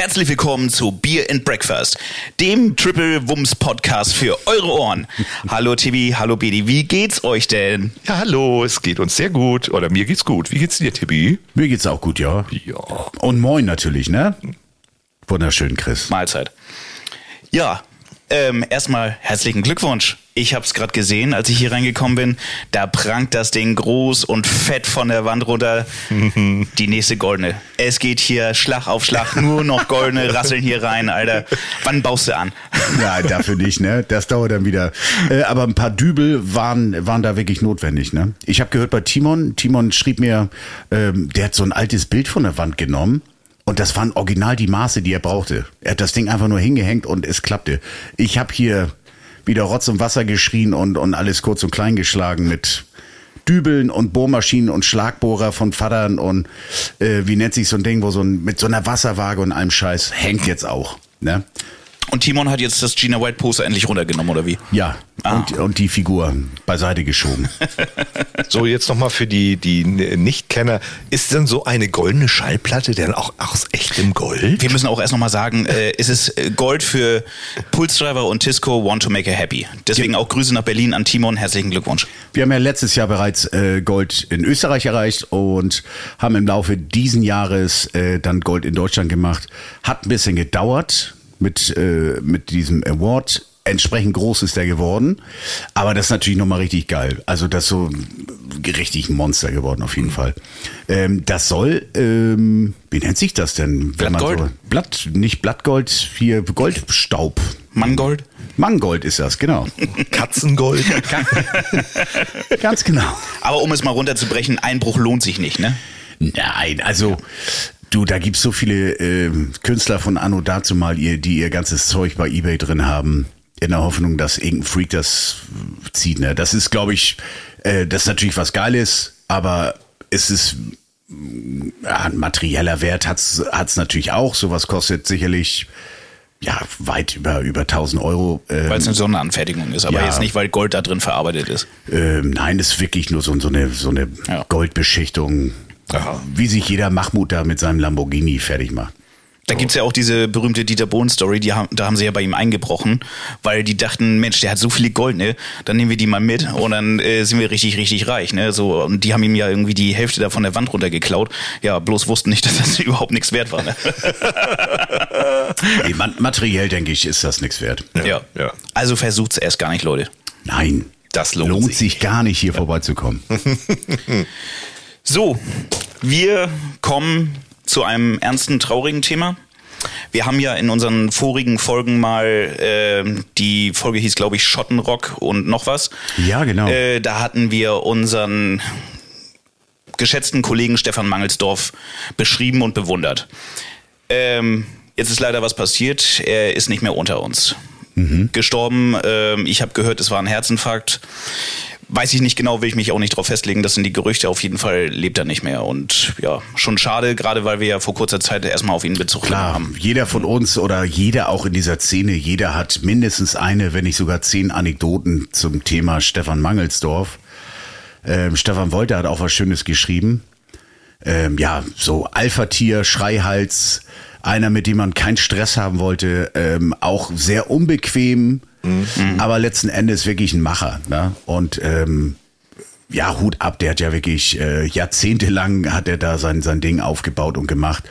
Herzlich willkommen zu Beer and Breakfast, dem Triple Wumms Podcast für eure Ohren. hallo Tibi, hallo Bedi, wie geht's euch denn? Ja, hallo, es geht uns sehr gut. Oder mir geht's gut. Wie geht's dir, Tibi? Mir geht's auch gut, ja. Ja. Und moin natürlich, ne? Wunderschön, Chris. Mahlzeit. Ja, ähm, erstmal herzlichen Glückwunsch. Ich habe es gerade gesehen, als ich hier reingekommen bin. Da prangt das Ding groß und fett von der Wand runter. Die nächste goldene. Es geht hier Schlag auf Schlag, nur noch goldene rasseln hier rein, Alter. Wann baust du an? Ja, dafür nicht, ne? Das dauert dann wieder. Äh, aber ein paar Dübel waren, waren da wirklich notwendig, ne? Ich habe gehört bei Timon, Timon schrieb mir, ähm, der hat so ein altes Bild von der Wand genommen. Und das waren original die Maße, die er brauchte. Er hat das Ding einfach nur hingehängt und es klappte. Ich habe hier wieder Rotz und Wasser geschrien und, und alles kurz und klein geschlagen mit Dübeln und Bohrmaschinen und Schlagbohrer von Vatern und äh, wie nennt sich so ein Ding, wo so ein, mit so einer Wasserwaage und allem Scheiß hängt jetzt auch. Ne? Und Timon hat jetzt das Gina White Poster endlich runtergenommen, oder wie? Ja, Ah. und, und die Figur beiseite geschoben. So, jetzt nochmal für die, die Nichtkenner. Ist denn so eine goldene Schallplatte denn auch aus echtem Gold? Wir müssen auch erst nochmal sagen, äh, es ist äh, Gold für Pulse und Tisco Want to Make Her Happy. Deswegen auch Grüße nach Berlin an Timon. Herzlichen Glückwunsch. Wir haben ja letztes Jahr bereits äh, Gold in Österreich erreicht und haben im Laufe diesen Jahres äh, dann Gold in Deutschland gemacht. Hat ein bisschen gedauert mit, äh, mit diesem Award. Entsprechend groß ist der geworden. Aber das ist natürlich nochmal richtig geil. Also das ist so richtig ein Monster geworden auf jeden Fall. Ähm, das soll, ähm, wie nennt sich das denn? wenn man Blattgold? So, Blatt, nicht Blattgold, hier Goldstaub. Mangold? Mangold ist das, genau. Katzengold? Ganz genau. Aber um es mal runterzubrechen, Einbruch lohnt sich nicht, ne? Nein, also du, da gibt's so viele äh, Künstler von Anno dazu mal, ihr, die ihr ganzes Zeug bei eBay drin haben, in der Hoffnung, dass irgendein Freak das äh, zieht. Ne? Das ist, glaube ich, äh, das ist natürlich was Geiles, aber es ist mh, ja, ein materieller Wert hat's hat's natürlich auch. Sowas kostet sicherlich ja weit über über 1000 Euro. Äh, Weil es eine Sonderanfertigung ist, aber Ja. jetzt nicht, weil Gold da drin verarbeitet ist. Ähm, nein, das ist wirklich nur so, so eine, so eine Ja. Goldbeschichtung, Aha. wie sich jeder Mahmoud da mit seinem Lamborghini fertig macht. Da gibt's ja auch diese berühmte Dieter Bohlen-Story, die haben, da haben sie ja bei ihm eingebrochen, weil die dachten, Mensch, der hat so viele Gold, ne? Dann nehmen wir die mal mit und dann äh, sind wir richtig, richtig reich, ne? So, und die haben ihm ja irgendwie die Hälfte da von der Wand runtergeklaut. Ja, bloß wussten nicht, dass das überhaupt nichts wert war, ne? Nee, man, materiell denke ich, ist das nichts wert. ja. ja. Also versucht's erst gar nicht, Leute. Nein, Das lohnt lohnt sich. sich gar nicht, hier vorbeizukommen. So, wir kommen zu einem ernsten, traurigen Thema. Wir haben ja in unseren vorigen Folgen mal, äh, die Folge hieß, glaube ich, Schottenrock und noch was. Ja, genau. Äh, da hatten wir unseren geschätzten Kollegen Stefan Mangelsdorf beschrieben und bewundert. Ähm, jetzt ist leider was passiert. Er ist nicht mehr unter uns. Gestorben. Ähm, ich habe gehört, es war ein Herzinfarkt. Weiß ich nicht genau, will ich mich auch nicht drauf festlegen. Das sind die Gerüchte. Auf jeden Fall lebt er nicht mehr. Und ja, schon schade, gerade weil wir ja vor kurzer Zeit erstmal auf ihn Bezug Klar, haben. jeder von uns oder jeder auch in dieser Szene, jeder hat mindestens eine, wenn nicht sogar zehn Anekdoten zum Thema Stefan Mangelsdorf. Ähm, Stefan Wolter hat auch was Schönes geschrieben. Ähm, ja, so Alpha-Tier, Schreihals, einer, mit dem man keinen Stress haben wollte, ähm, auch sehr unbequem, aber letzten Endes wirklich ein Macher. Ne? Und ähm, ja, Hut ab, der hat ja wirklich äh, jahrzehntelang hat er da sein, sein Ding aufgebaut und gemacht.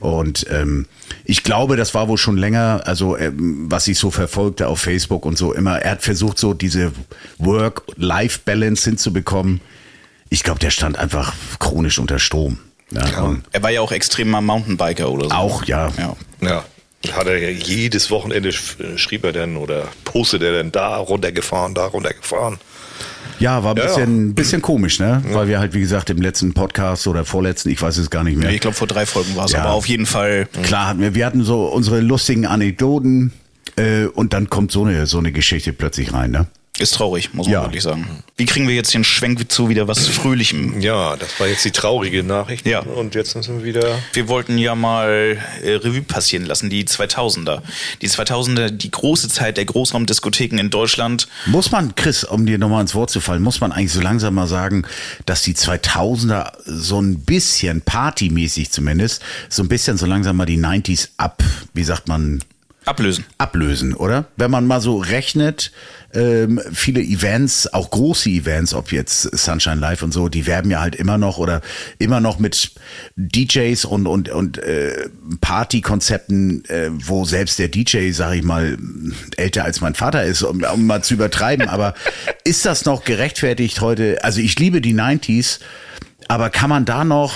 Und ähm, ich glaube, das war wohl schon länger, also ähm, was ich so verfolgte auf Facebook und so immer, er hat versucht, so diese Work-Life-Balance hinzubekommen. Ich glaube, der stand einfach chronisch unter Strom. Ja, und Er war ja auch extremer Mountainbiker oder so. auch, ja. Ja. Ja. Hat er ja jedes Wochenende sch- schrieb er dann oder postet er dann da runtergefahren, da runtergefahren. Ja, war ein Ja, ja. bisschen, bisschen komisch, ne? Weil wir halt, wie gesagt, im letzten Podcast oder vorletzten, ich weiß es gar nicht mehr. Ich glaube, vor drei Folgen war es. Ja. Aber auf jeden Fall. Klar hatten wir, wir hatten so unsere lustigen Anekdoten äh, und dann kommt so eine, so eine Geschichte plötzlich rein, ne? Ist traurig, muss man Ja. wirklich sagen. Wie kriegen wir jetzt den Schwenk zu wieder was Fröhlichem? Ja, das war jetzt die traurige Nachricht. Ja. Und jetzt sind wir wieder. Wir wollten ja mal äh, Revue passieren lassen, die 2000er. Die 2000er, die große Zeit der Großraumdiskotheken in Deutschland. Muss man, Chris, um dir nochmal ins Wort zu fallen, muss man eigentlich so langsam mal sagen, dass die 2000er so ein bisschen, partymäßig zumindest, so ein bisschen so langsam mal die 90s ab, wie sagt man, Ablösen. ablösen, oder? Wenn man mal so rechnet, ähm, viele Events, auch große Events, ob jetzt Sunshine Live und so, die werben ja halt immer noch oder immer noch mit DJs und und und äh, Partykonzepten, äh, wo selbst der DJ, sag ich mal, älter als mein Vater ist, um, um mal zu übertreiben. Aber ist das noch gerechtfertigt heute? Also ich liebe die 90s, aber kann man da noch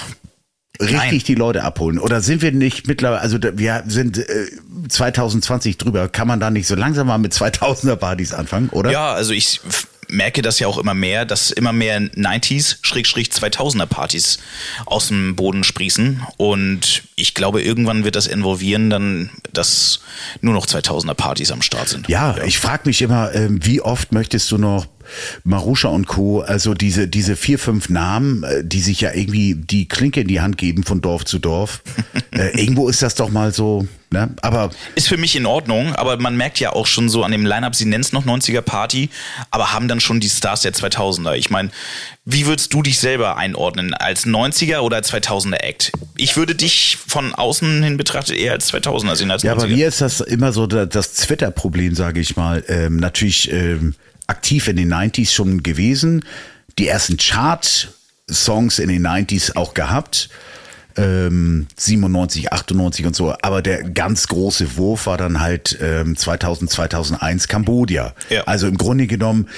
richtig Nein. die Leute abholen? Oder sind wir nicht mittlerweile, also wir sind äh, 2020 drüber, kann man da nicht so langsam mal mit 2000er Partys anfangen, oder? Ja, also ich merke das ja auch immer mehr, dass immer mehr 90s, Schrägstrich 2000er Partys aus dem Boden sprießen. Und ich glaube, irgendwann wird das involvieren, dann, dass nur noch 2000er Partys am Start sind. Ja, ich frage mich immer, ähm, wie oft möchtest du noch Marusha und Co., also diese, diese vier, fünf Namen, äh, die sich ja irgendwie die Klinke in die Hand geben von Dorf zu Dorf. äh, irgendwo ist das doch mal so, ne? Aber Ist für mich in Ordnung, aber man merkt ja auch schon so an dem Line-Up, sie nennen es noch 90er Party, aber haben dann schon die Stars der 2000er. Ich meine, wie würdest du dich selber einordnen? Als 90er oder als 2000er Act? Ich würde dich von außen hin betrachtet eher als 2000er sehen als 90er. Ja, aber mir ist das immer so da- das Twitter-Problem, sage ich mal. Ähm, natürlich ähm, aktiv in den 90s schon gewesen. Die ersten Chart-Songs in den 90s auch gehabt. Ähm, 97, 98 und so. Aber der ganz große Wurf war dann halt ähm, 2000, 2001 Kambodscha. Ja. Also im Grunde genommen,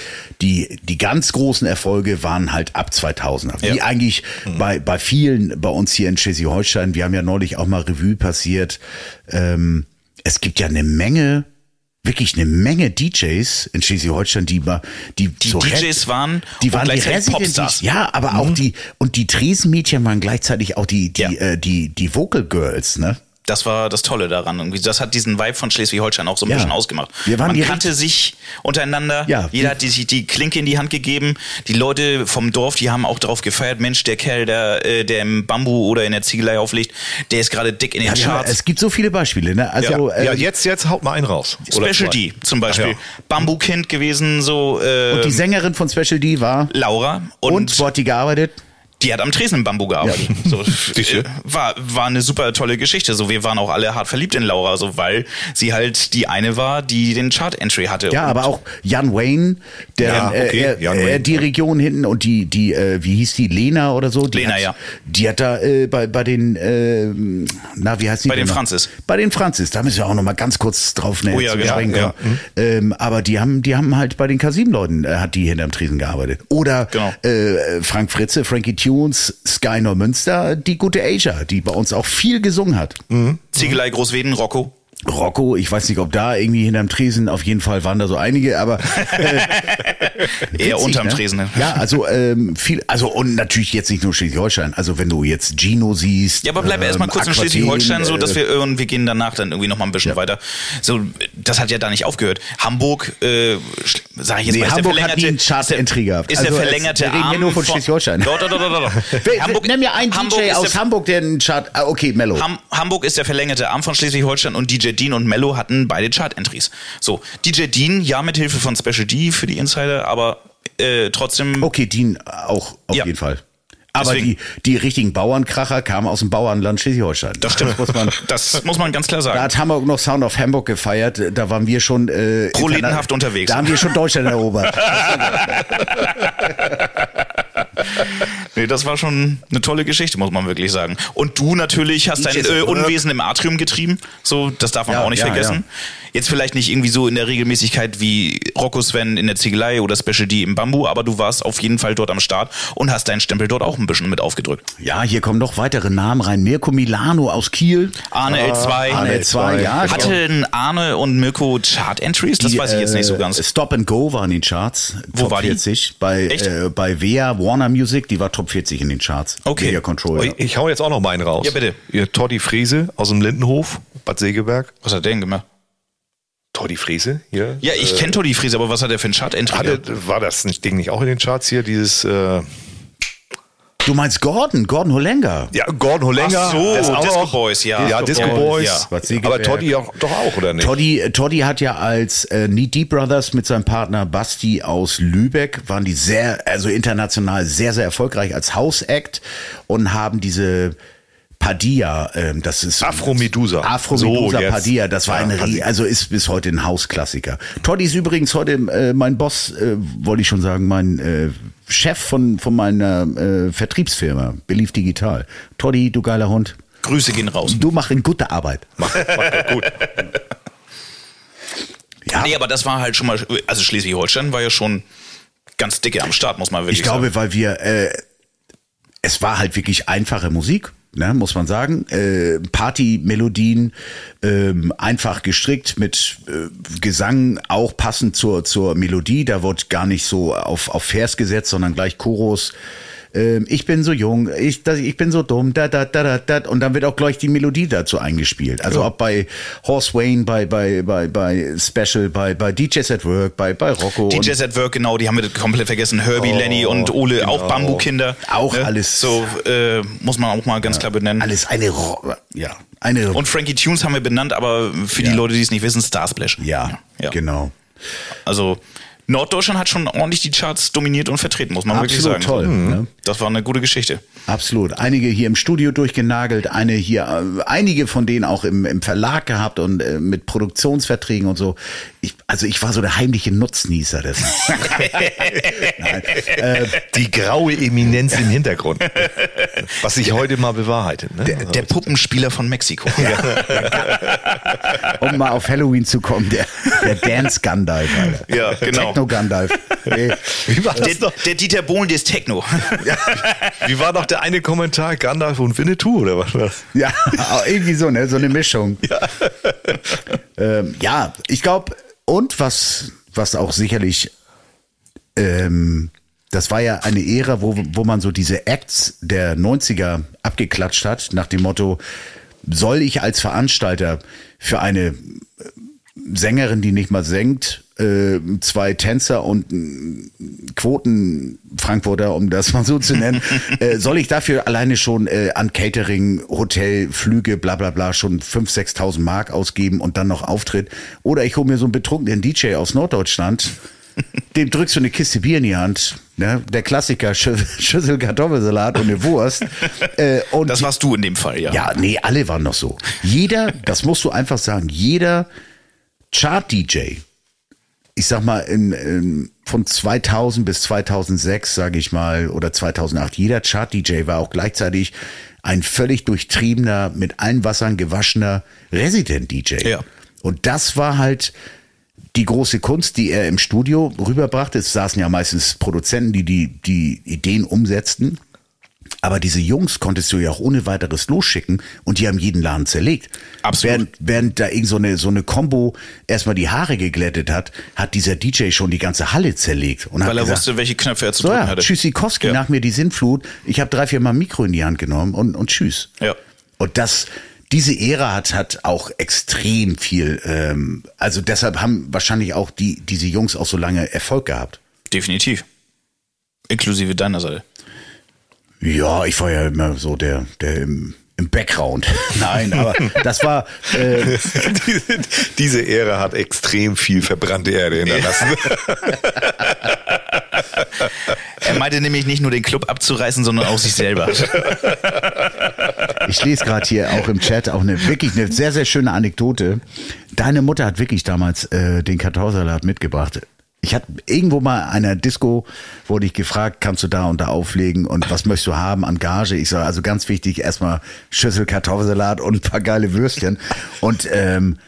die, die ganz großen Erfolge waren halt ab 2000er. Wie Ja. eigentlich bei, bei vielen bei uns hier in Schleswig-Holstein. Wir haben ja neulich auch mal Revue passiert. Ähm, es gibt ja eine Menge, wirklich eine Menge DJs in Schleswig-Holstein, die, ma- die, Die so DJs waren die waren die Popstars. Mhm. Ja, aber auch die und die Tresenmädchen waren gleichzeitig auch die die Ja. äh, die die Vocal Girls, ne? Das war das Tolle daran. Irgendwie, das hat diesen Vibe von Schleswig-Holstein auch so ein Ja. bisschen ausgemacht. Wir waren Man die kannte sich untereinander. Ja. Jeder hat die, sich die Klinke in die Hand gegeben. Die Leute vom Dorf, die haben auch darauf gefeiert. Mensch, der Kerl, der, äh, der im Bambu oder in der Ziegelei auflegt, der ist gerade dick in den Ja, Charts. es gibt so viele Beispiele, ne? Also ja, ja, äh, jetzt, jetzt haut mal einen raus. Special. D zum Beispiel. Ach Bambu-Kind gewesen, so äh, und die Sängerin von Special D war Laura. Und, und, wo hat die gearbeitet? Die hat am Tresen im Bambu gearbeitet. So, Siehste? äh, war, war eine super tolle Geschichte. So, wir waren auch alle hart verliebt in Laura, so weil sie halt die eine war, die den Chart-Entry hatte. Ja, aber auch Jan Wayne, der Ja, okay, äh, Jan äh, Wayne. die Region hinten und die die äh, wie hieß die Lena oder so? Die Lena, hat, ja. Die hat da äh, bei bei den äh, na wie heißt die? Bei den noch? Franzis. Bei den Franzis. Da müssen wir auch noch mal ganz kurz drauf näher Oh ja, genau, ja. kommen. Ähm, aber die haben die haben halt bei den K7-Leuten äh, hat die hinterm Tresen gearbeitet. Oder Genau. äh, Frank Fritze, Frankie Tunes, Sky Neumünster, die gute Asia, die bei uns auch viel gesungen hat. Ziegelei Großweden, Rocco. Rocco, ich weiß nicht, ob da irgendwie hinterm Tresen, auf jeden Fall waren da so einige, aber Eher Witzig, unterm ne? Tresen. Ne? Ja, also ähm, viel, also und natürlich jetzt nicht nur Schleswig-Holstein. Also wenn du jetzt Gino siehst. Ja, aber bleib ähm, erstmal kurz in Aquaten, Schleswig-Holstein, so dass äh, wir irgendwie gehen danach dann irgendwie noch mal ein bisschen weiter. So, das hat ja da nicht aufgehört. Hamburg, äh, sag ich jetzt Nee, mal, ist Hamburg der hat verlängerte, nie einen Chart-Entry ist der-. Ist Also der verlängerte wir reden Arm nur von Schleswig-Holstein. Doch, doch, doch. Wer- Hamburg, Nenn mir einen Hamburg DJ aus der, Hamburg, der einen Chart. Ah, okay, Mello. Ham, Hamburg ist der verlängerte Arm von Schleswig-Holstein und DJ Dean und Mello hatten beide Chart-Entries. So, DJ Dean, ja, mit Hilfe von Special D für die Insider, aber äh, trotzdem Okay, Dean auch auf Ja. jeden Fall. Aber Deswegen- die, die richtigen Bauernkracher kamen aus dem Bauernland Schleswig-Holstein. Das stimmt. muss man, das muss man ganz klar sagen. da hat Hamburg noch Sound of Hamburg gefeiert. Da waren wir schon äh, Proletenhaft unterwegs. Da haben wir schon Deutschland erobert. Nee, das war schon eine tolle Geschichte, muss man wirklich sagen. Und du natürlich hast dein äh. Unwesen im Atrium getrieben. So, das darf man Ja, auch nicht ja, vergessen. Jetzt vielleicht nicht irgendwie so in der Regelmäßigkeit wie Rocco Sven in der Ziegelei oder Special D im Bambu, aber du warst auf jeden Fall dort am Start und hast deinen Stempel dort auch ein bisschen mit aufgedrückt. Ja, hier kommen noch weitere Namen rein. Mirko Milano aus Kiel. Arne L2. Arne L2, ja. Hatten Arne und Mirko Chart-Entries? Das Die, weiß ich jetzt nicht so äh, ganz. Stop and Go war in den Charts. Wo Top war die? 40. Bei, Echt? äh, bei Vea Warner Music, die war Top 40 in den Charts. Okay. Vea Control. Ich, ich hau jetzt auch noch mal einen raus. Ja, bitte. Ihr Totti Friese aus dem Lindenhof, Bad Segeberg. Was hat der denn gemacht? Toddy Friese hier. Ja, ich kenne Toddy Friese, aber was hat er für einen Chart-Entry? Hatte, gehabt? war das nicht- Ding nicht auch in den Charts hier? Dieses, äh, Du meinst Gordon, Gordon Holenga. ja, Gordon Holenga. Ach so, auch Disco noch- Boys, ja. Ja, Disco Disco Boys, Boys. ja. Aber Toddy auch, doch auch, oder nicht? Toddy, äh, Toddy hat ja als äh, Need Deep Brothers mit seinem Partner Basti aus Lübeck, waren die sehr, also international sehr, sehr erfolgreich als House-Act und haben diese Padilla, ähm, das ist Afro-Medusa. Afro-Medusa So, jetzt. Padilla, das war Ja, eine, Rie- also ist bis heute ein Hausklassiker. Toddy ist übrigens heute äh, mein Boss, äh, wollte ich schon sagen, mein äh, Chef von, von meiner äh, Vertriebsfirma, Belief Digital. Toddy, du geiler Hund, Grüße gehen raus. du machst eine gute Arbeit. Macht, macht gut. Ja, Nee, aber das war halt schon mal, also Schleswig-Holstein war ja schon ganz dicke am Start, muss man wirklich Ich glaube, sagen. weil wir, äh, es war halt wirklich einfache Musik, ne, muss man sagen. Äh, Party-Melodien, ähm, einfach gestrickt mit äh, Gesang, auch passend zur, zur Melodie. Da wird gar nicht so auf, auf Vers gesetzt, sondern gleich Chorus. Ähm, ich bin so jung, ich, das, ich bin so dumm, da, da, da, da, da. Und dann wird auch gleich die Melodie dazu eingespielt. Also ob bei Horse Wayne, bei, bei, bei, bei Special, bei, bei DJs at Work, bei, bei Rocco. DJs at Work, genau, die haben wir komplett vergessen. Herbie, Lenny und Ole, auch Bambu-Kinder. Auch alles- So, äh, muss man auch mal ganz klar benennen. Alles eine, Ro ja, eine Und Frankie Tunes haben wir benannt, aber für die Ja. Leute, die es nicht wissen, Starsplash. Ja, ja. genau. Also Norddeutschland hat schon ordentlich die Charts dominiert und vertreten, muss man wirklich Absolut sagen. toll, Mhm. ne? Das war eine gute Geschichte. Absolut. Einige hier im Studio durchgenagelt, eine hier, äh, einige von denen auch im, im Verlag gehabt und äh, mit Produktionsverträgen und so. Ich, also ich war so der heimliche Nutznießer dessen. Nein, äh, Die graue Eminenz im Hintergrund. Was sich heute mal bewahrheitet. Ne? Der, der Puppenspieler von Mexiko. um mal auf Halloween zu kommen, der, der Dance Gandalf, Alter. Ja, genau. Techno Gandalf. Nee. Wie war das Der, der Dieter Bohlen, der ist Techno. Wie war noch der eine Kommentar? Gandalf und Winnetou oder was? war das? Ja, irgendwie so, ne? So eine Mischung. Ja, ähm, ja ich glaube, und was, was auch sicherlich, ähm, das war ja eine Ära, wo, wo man so diese Acts der 90er abgeklatscht hat, nach dem Motto, soll ich als Veranstalter für eine Sängerin, die nicht mal singt, äh, zwei Tänzer und Quoten-Frankfurter, um das mal so zu nennen, äh, soll ich dafür alleine schon äh, an Catering, Hotel, Flüge, bla bla bla schon 5.000, 6.000 Mark ausgeben und dann noch Auftritt? Oder ich hole mir so einen betrunkenen DJ aus Norddeutschland, dem drückst du eine Kiste Bier in die Hand, ne? der Klassiker, Schü Schüssel Kartoffelsalat und eine Wurst. Äh, und Das warst du in dem Fall, ja. ja, nee, alle waren noch so. Jeder, das musst du einfach sagen, jeder Chart-DJ, ich sag mal, in, in, von 2000 bis 2006, sage ich mal, oder 2008, jeder Chart-DJ war auch gleichzeitig ein völlig durchtriebener, mit allen Wassern gewaschener Resident-DJ. Ja. Und das war halt die große Kunst, die er im Studio rüberbrachte. Es saßen ja meistens Produzenten, die die, die Ideen umsetzten. Aber diese Jungs konntest du ja auch ohne weiteres losschicken und die haben jeden Laden zerlegt. Absolut. Während, während da irgend so eine, so eine Combo erstmal die Haare geglättet hat, hat dieser DJ schon die ganze Halle zerlegt. Und Weil hat er gesagt, wusste, welche Knöpfe er zu so drücken ja, hatte. Tschüssikowski, Ja. nach mir die Sintflut. Ich habe drei, vier Mal Mikro in die Hand genommen und, und tschüss. Ja. Und das, diese Ära hat, hat auch extrem viel, ähm, also deshalb haben wahrscheinlich auch die, diese Jungs auch so lange Erfolg gehabt. Definitiv. Inklusive deiner Seite. Ja, ich war ja immer so der, der im, im Background. Nein, aber das war, äh, diese, diese Ära hat extrem viel verbrannte Erde hinterlassen. Er meinte nämlich nicht nur den Club abzureißen, sondern auch sich selber. ich lese gerade hier auch im Chat auch eine wirklich eine sehr, sehr schöne Anekdote. Deine Mutter hat wirklich damals äh, den Kartoffelsalat mitgebracht. Ich hatte irgendwo mal in einer Disco, wurde ich gefragt, kannst du da und da auflegen und was möchtest du haben an Gage? Ich sage, also ganz wichtig, erstmal Schüssel Kartoffelsalat und ein paar geile Würstchen. Und, ähm,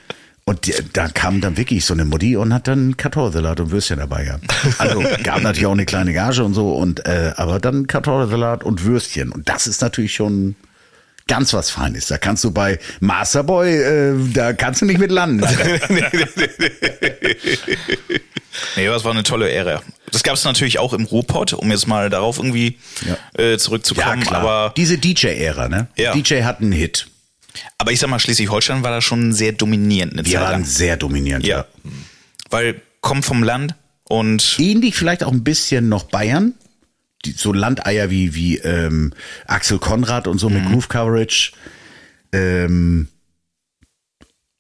und die, da kam dann wirklich so eine Mutti und hat dann Kartoffelsalat und Würstchen dabei gehabt. Also gab natürlich auch eine kleine Gage und so, und äh, aber dann Kartoffelsalat und Würstchen. Und das ist natürlich schon ganz was Feines. Da kannst du bei Masterboy, äh, da kannst du nicht mit landen. Nee, aber es war eine tolle Ära. Das gab es natürlich auch im Ruhrpott, um jetzt mal darauf irgendwie Ja. äh, zurückzukommen. Aber Diese DJ-Ära, ne? Ja. DJ hat einen Hit. Aber ich sag mal, Schleswig-Holstein war da schon sehr dominierend eine Wir waren sehr dominierend. Ja. Weil kommt vom Land und Ähnlich vielleicht auch ein bisschen noch Bayern. Die, so Landeier wie, wie ähm, Axel Konrad und so mit Groove Coverage. Ähm,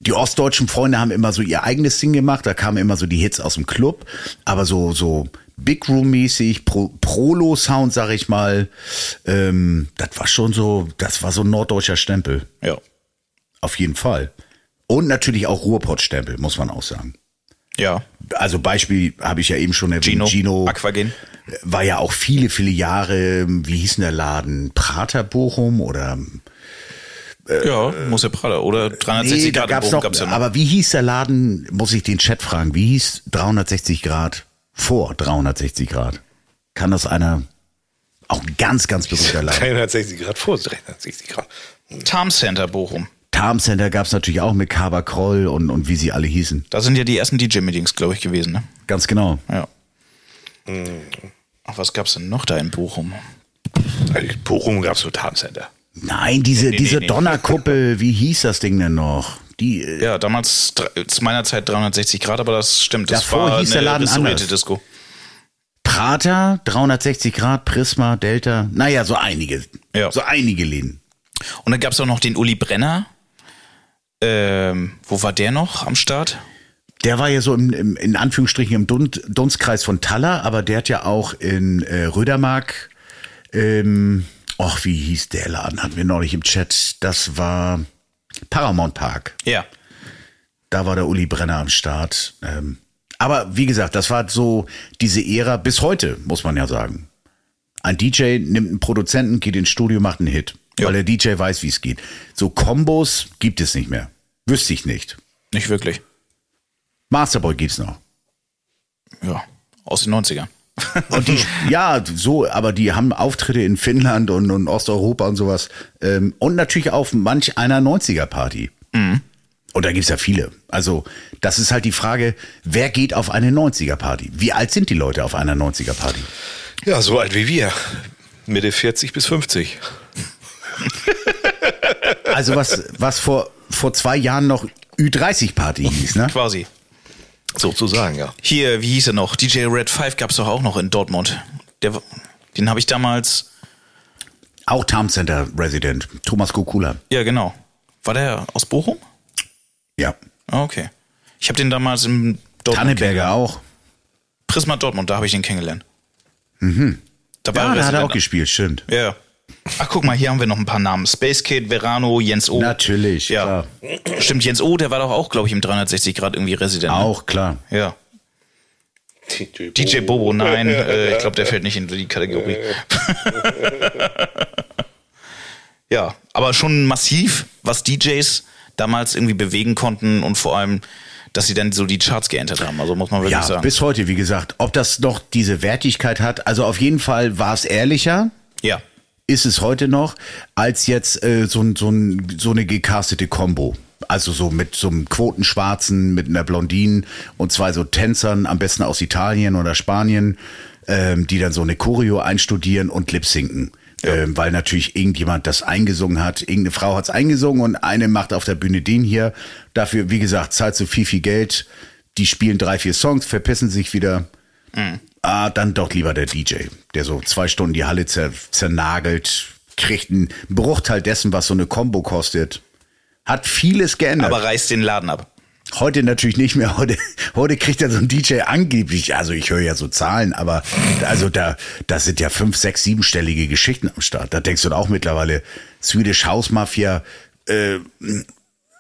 die ostdeutschen Freunde haben immer so ihr eigenes Ding gemacht. Da kamen immer so die Hits aus dem Club. Aber so, so Big Room-mäßig, Pro, Prolo-Sound, sag ich mal. Ähm, das war schon so, das war so ein norddeutscher Stempel. ja. Auf jeden Fall. Und natürlich auch Ruhrpott-Stempel, muss man auch sagen. Ja. Also Beispiel habe ich ja eben schon erwähnt. Gino, Gino Aquagen. war ja auch viele, viele Jahre, wie hieß denn der Laden? Prater Bochum oder ja, muss ja Prada. Oder 360 nee, da Grad gab's Bochum noch, gab's ja noch. aber wie hieß der Laden, muss ich den Chat fragen, wie hieß 360 Grad vor 360 Grad? Kann das einer, auch ein ganz, ganz berühmter Laden. 360 Grad vor 360 Grad. Tarm Center Bochum. Tarm Center gab's natürlich auch mit Kaba Kroll und, und wie sie alle hießen. Da sind ja die ersten DJ-Meetings, glaube ich, gewesen, ne? Ganz genau. Ja. Ach, was gab's denn noch da in Bochum? Also Bochum gab es so Tarncenter. Nein, diese, Nee, diese nee, nee. Donnerkuppel, wie hieß das Ding denn noch? Die, äh, Ja, damals zu meiner Zeit 360 Grad, aber das stimmt. Das Davor war hieß der Laden anders. Disco. Prater, 360 Grad, Prisma, Delta, naja, so einige. Ja. So einige Läden. Und dann gab's auch noch den Uli Brenner. Ähm, wo war der noch am Start? Der war ja so im, im, in Anführungsstrichen im Dun Dunstkreis von Taller, aber der hat ja auch in äh, Rödermark, ähm, ach, wie hieß der Laden? Hatten wir neulich im Chat. Das war Paramount Park. Ja. Da war der Uli Brenner am Start. Ähm, aber wie gesagt, das war so diese Ära bis heute, muss man ja sagen. Ein DJ nimmt einen Produzenten, geht ins Studio, macht einen Hit. Ja. Weil der DJ weiß, wie es geht. So Kombos gibt es nicht mehr. Wüsste ich nicht. Nicht wirklich. Masterboy gibt's noch. Ja. Aus den 90ern. Und die, ja, so, aber die haben Auftritte in Finnland und, und Osteuropa und sowas. Ähm, und natürlich auf manch einer 90er-Party. Und da gibt's ja viele. Also, das ist halt die Frage, wer geht auf eine 90er-Party? Wie alt sind die Leute auf einer 90er-Party? Ja, so alt wie wir. Mitte 40 bis 50. Also, was, was vor, vor zwei Jahren noch Ü30-Party hieß, ne? Quasi. Sozusagen, ja. Hier, wie hieß er noch? DJ Red 5 gab's doch auch noch in Dortmund. Der, den habe ich damals. Auch Town Center Resident, Thomas Kokula. Ja, genau. War der aus Bochum? Ja. Ah, okay. Ich habe den damals im Dortmund. Tanneberger auch. Prisma Dortmund, da habe ich den kennengelernt. Mhm. Da war Ja, da hat er auch gespielt, stimmt. Ja. Ach, guck mal, hier haben wir noch ein paar Namen. Space Kid, Verano, Jens O. Natürlich, Ja. Stimmt, Jens O, der war doch auch, glaube ich, im 360 Grad irgendwie Resident. ne? Auch, klar. Ja. DJ Bobo, nein, äh, ich glaube, der fällt nicht in die Kategorie. ja, aber schon massiv, was DJs damals irgendwie bewegen konnten und vor allem, dass sie dann so die Charts geentert haben. Also muss man wirklich Ja, sagen. bis heute, wie gesagt. Ob das noch diese Wertigkeit hat, also auf jeden Fall war es ehrlicher, ja, ist es heute noch, als jetzt äh, so, so, so eine gecastete Combo. Also so mit so einem Quotenschwarzen, mit einer Blondine und zwei so Tänzern, am besten aus Italien oder Spanien, ähm, die dann so eine Choreo einstudieren und lipsinken. Ähm, weil natürlich irgendjemand das eingesungen hat. Irgendeine Frau hat's eingesungen und eine macht auf der Bühne den hier. Dafür, wie gesagt, zahlt so viel, viel Geld. Die spielen drei, vier Songs, verpissen sich wieder. Ah, dann doch lieber der DJ, der so zwei Stunden die Halle zer zernagelt, kriegt einen Bruchteil dessen, was so eine Combo kostet. Hat vieles geändert. aber reißt den Laden ab. heute natürlich nicht mehr. Heute, heute kriegt er so ein DJ angeblich, also ich höre ja so Zahlen, aber also da, da sind ja fünf, sechs, siebenstellige Geschichten am Start. Da denkst du dann auch mittlerweile, Swedish House Mafia, äh,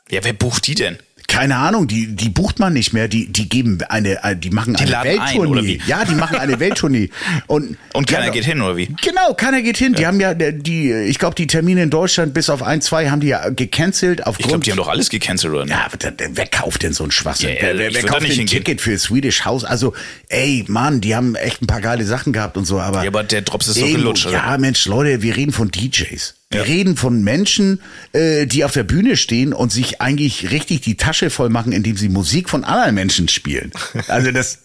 Ja, wer bucht die denn? Keine Ahnung, die, die bucht man nicht mehr, die, die geben eine, eine die machen eine laden ein, Welttournee. wie? Ja, die machen eine Welttournee. Und, Und keiner Ja, geht hin, oder wie? Genau, keiner geht hin. Die haben ja die, ich glaube, die Termine in Deutschland bis auf ein, zwei haben die ja gecancelt aufgrund. Ich glaube, die haben doch alles gecancelt, oder nicht? ja, da- wer kauft denn so einen Schwachsinn? Ja, ja, wer wer, wer kauft nicht denn ein. Ticket für Swedish House? Also, ey, Mann, die haben echt ein paar geile Sachen gehabt und so, aber. Ja, aber der Drops ist doch irgendwo- gelutscht? Ja, Mensch, Leute, wir reden von DJs. Wir Ja. reden von Menschen, äh, die auf der Bühne stehen und sich eigentlich richtig die Tasche voll machen, indem sie Musik von anderen Menschen spielen. Also das,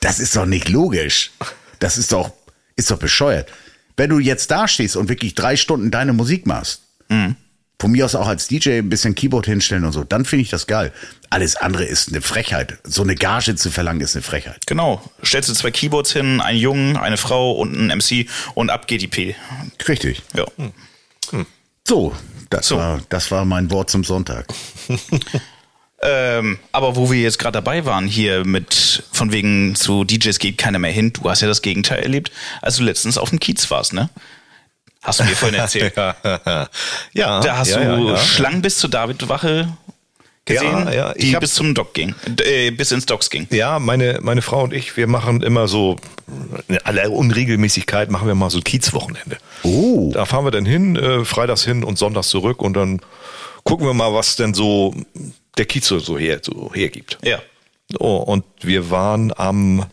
das ist doch nicht logisch. Das ist doch, ist doch bescheuert. Wenn du jetzt da stehst und wirklich drei Stunden deine Musik machst, Mhm. Von mir aus auch als DJ ein bisschen Keyboard hinstellen und so. Dann finde ich das geil. Alles andere ist eine Frechheit. So eine Gage zu verlangen ist eine Frechheit. Genau. Stellst du zwei Keyboards hin, einen Jungen, eine Frau und einen MC und ab geht die P. Richtig. Ja. So, das, So. War, das war mein Wort zum Sonntag. Ähm, aber wo wir jetzt gerade dabei waren, hier mit von wegen zu DJs geht keiner mehr hin, du hast ja das Gegenteil erlebt, als du letztens auf dem Kiez warst, ne? Hast du mir vorhin erzählt. ja, Da hast ja, du ja. Schlangen bis zur Davidwache gesehen, Ja, ja, die hab- bis zum Dock ging, äh, bis ins Docks ging. Ja, meine, meine Frau und ich, wir machen immer so, in aller Unregelmäßigkeit machen wir mal so Kiezwochenende. Oh. Da fahren wir dann hin, äh, freitags hin und sonntags zurück und dann gucken wir mal, was denn so der Kiez so, so, her, so hergibt. Ja. Oh, und wir waren am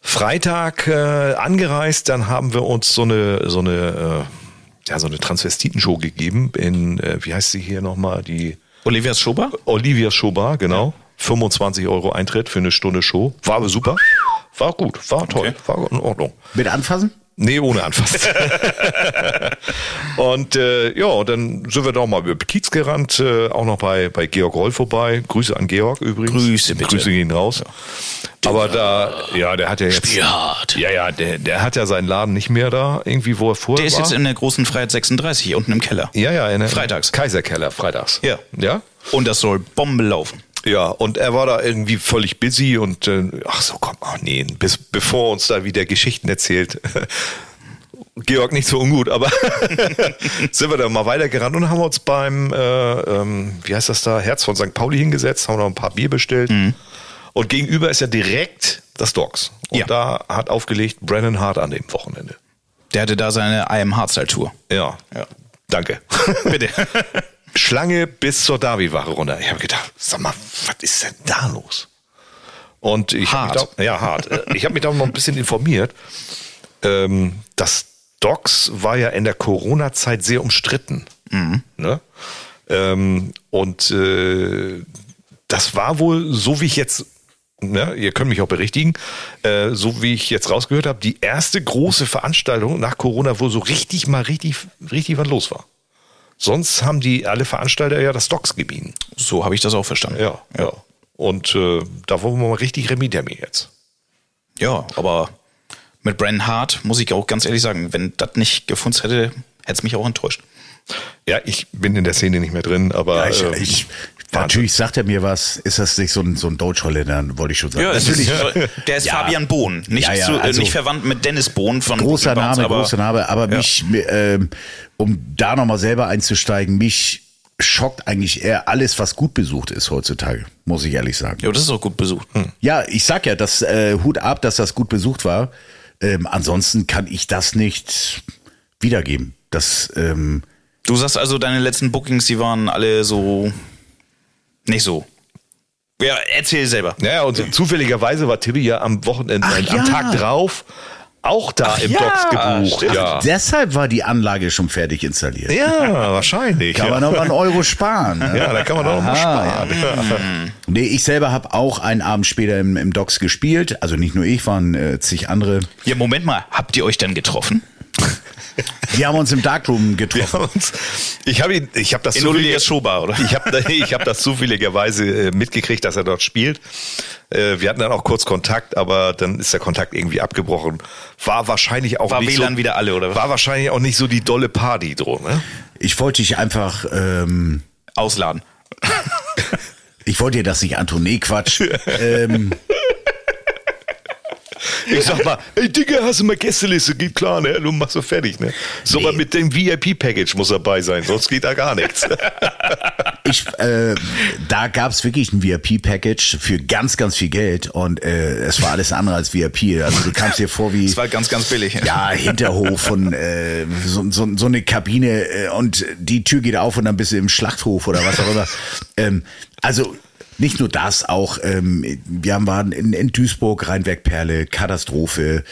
Freitag äh, angereist, dann haben wir uns so eine, so eine, äh, ja, so eine Transvestitenshow gegeben in, äh, wie heißt sie hier nochmal, die Olivias Schober? Olivia Schobar, genau. 25 Euro Eintritt für eine Stunde Show. War aber super. War gut, war toll, Okay. war in Ordnung. Mit anfassen? Nee, ohne Anfass. und äh, ja, dann sind wir doch mal über Kiez gerannt, äh, auch noch bei, bei Georg Roll vorbei. Grüße an Georg übrigens. Grüße, bitte. Grüße gehen raus. Aber da, ja, der hat ja jetzt. Spielhart. Ja, ja, der, der hat ja seinen Laden nicht mehr da, irgendwie, wo er vorher Der ist war. jetzt in der großen Freiheit 36 hier unten im Keller. ja, ja, in der Freitags. Kaiserkeller, freitags. Ja. Ja? Und das soll Bombe laufen. Ja, und er war da irgendwie völlig busy und äh, ach so, komm, ach nee, bis, bevor er uns da wieder Geschichten erzählt. Georg nicht so ungut, aber sind wir da mal weitergerannt und haben uns beim, äh, ähm, wie heißt das da, Herz von St. Pauli hingesetzt, haben noch ein paar Bier bestellt. Und gegenüber ist ja direkt das Docs. Und Ja. da hat aufgelegt Brennan Hart an dem Wochenende. Der hatte da seine I Am Hardstyle Tour. Ja, Ja. danke. Bitte. Schlange bis zur Davi-Wache runter. Ich habe gedacht, sag mal, was ist denn da los? Und ich habe mich Hart. da, ja hart. Äh, Ich habe mich da noch ein bisschen informiert. Ähm, das Docs war ja in der Corona-Zeit sehr umstritten. Ne? Ähm, und äh, das war wohl, so wie ich jetzt, ne, ihr könnt mich auch berichtigen, äh, so wie ich jetzt rausgehört habe, die erste große Veranstaltung nach Corona, wo so richtig mal richtig, richtig was los war. Sonst haben die alle Veranstalter ja das Docs gebieten. So habe ich das auch verstanden. Ja, ja. Und äh, da wollen wir mal richtig Remi-Demi jetzt. Ja, aber mit Bren Hart muss ich auch ganz ehrlich sagen, wenn das nicht gefunden hätte, hätte es mich auch enttäuscht. Ja, ich bin in der Szene nicht mehr drin, aber Ja, ich, äh, ich, Wahnsinn. natürlich sagt er mir was. Ist das nicht so ein, so ein Deutsch-Holländer, wollte ich schon sagen. natürlich. Der ist Ja. Fabian Bohn, nicht, Ja, ja, zu, äh, also- nicht verwandt mit Dennis Bohn von großer Bounce, Name, aber- großer Name. Aber mich, ähm, um da nochmal selber einzusteigen, mich schockt eigentlich eher alles, was gut besucht ist heutzutage, muss ich ehrlich sagen. Ja, das ist auch gut besucht. Ja, ich sag ja, das äh, Hut ab, dass das gut besucht war. Ähm, ansonsten kann ich das nicht wiedergeben. Das, ähm, Du sagst also, deine letzten Bookings, die waren alle so nicht so. Ja, erzähl selber. Naja, und zufälligerweise war Tibi ja am Wochenende, Ach am ja. Tag drauf auch da im ja, Docs gebucht. stimmt. Ja. deshalb war die Anlage schon fertig installiert. ja, wahrscheinlich. Kann ja. man noch mal einen Euro sparen. Ne? ja, da kann man doch noch mal sparen. Nee, ich selber habe auch einen Abend später im, im Docks gespielt. Also nicht nur ich, waren äh, zig andere. Ja, Moment mal, habt ihr euch dann getroffen? Wir haben uns im Darkroom getroffen. uns- Ich habe ihn, ich habe das In zufällig- Olivias Showbar, oder? Ich habe ich hab das zufälligerweise äh, mitgekriegt, dass er dort spielt. Äh, Wir hatten dann auch kurz Kontakt, aber dann ist der Kontakt irgendwie abgebrochen. War wahrscheinlich auch War nicht WLAN so, wieder alle, oder? War wahrscheinlich auch nicht so die dolle Party drum. Ne? Ich wollte dich einfach, ähm, Ausladen. ich wollte dir das nicht antun. Nee, Quatsch. ähm, Ich sag mal, ey Digga, hast du mal Gästeliste? Geht klar, ne? Du machst so fertig, ne? So, aber mit dem VIP-Package muss dabei sein, sonst geht da gar nichts. ich, äh, da gab's wirklich ein VIP-Package für ganz, ganz viel Geld und äh, es war alles andere als VIP. Also du kamst dir vor wie Das war ganz, ganz billig. ja Hinterhof und äh, so, so, so eine Kabine äh, und die Tür geht auf und dann bist du im Schlachthof oder was auch immer. ähm, also nicht nur das, auch ähm, wir haben- waren in, in Duisburg, Rheinwerkperle, Katastrophe,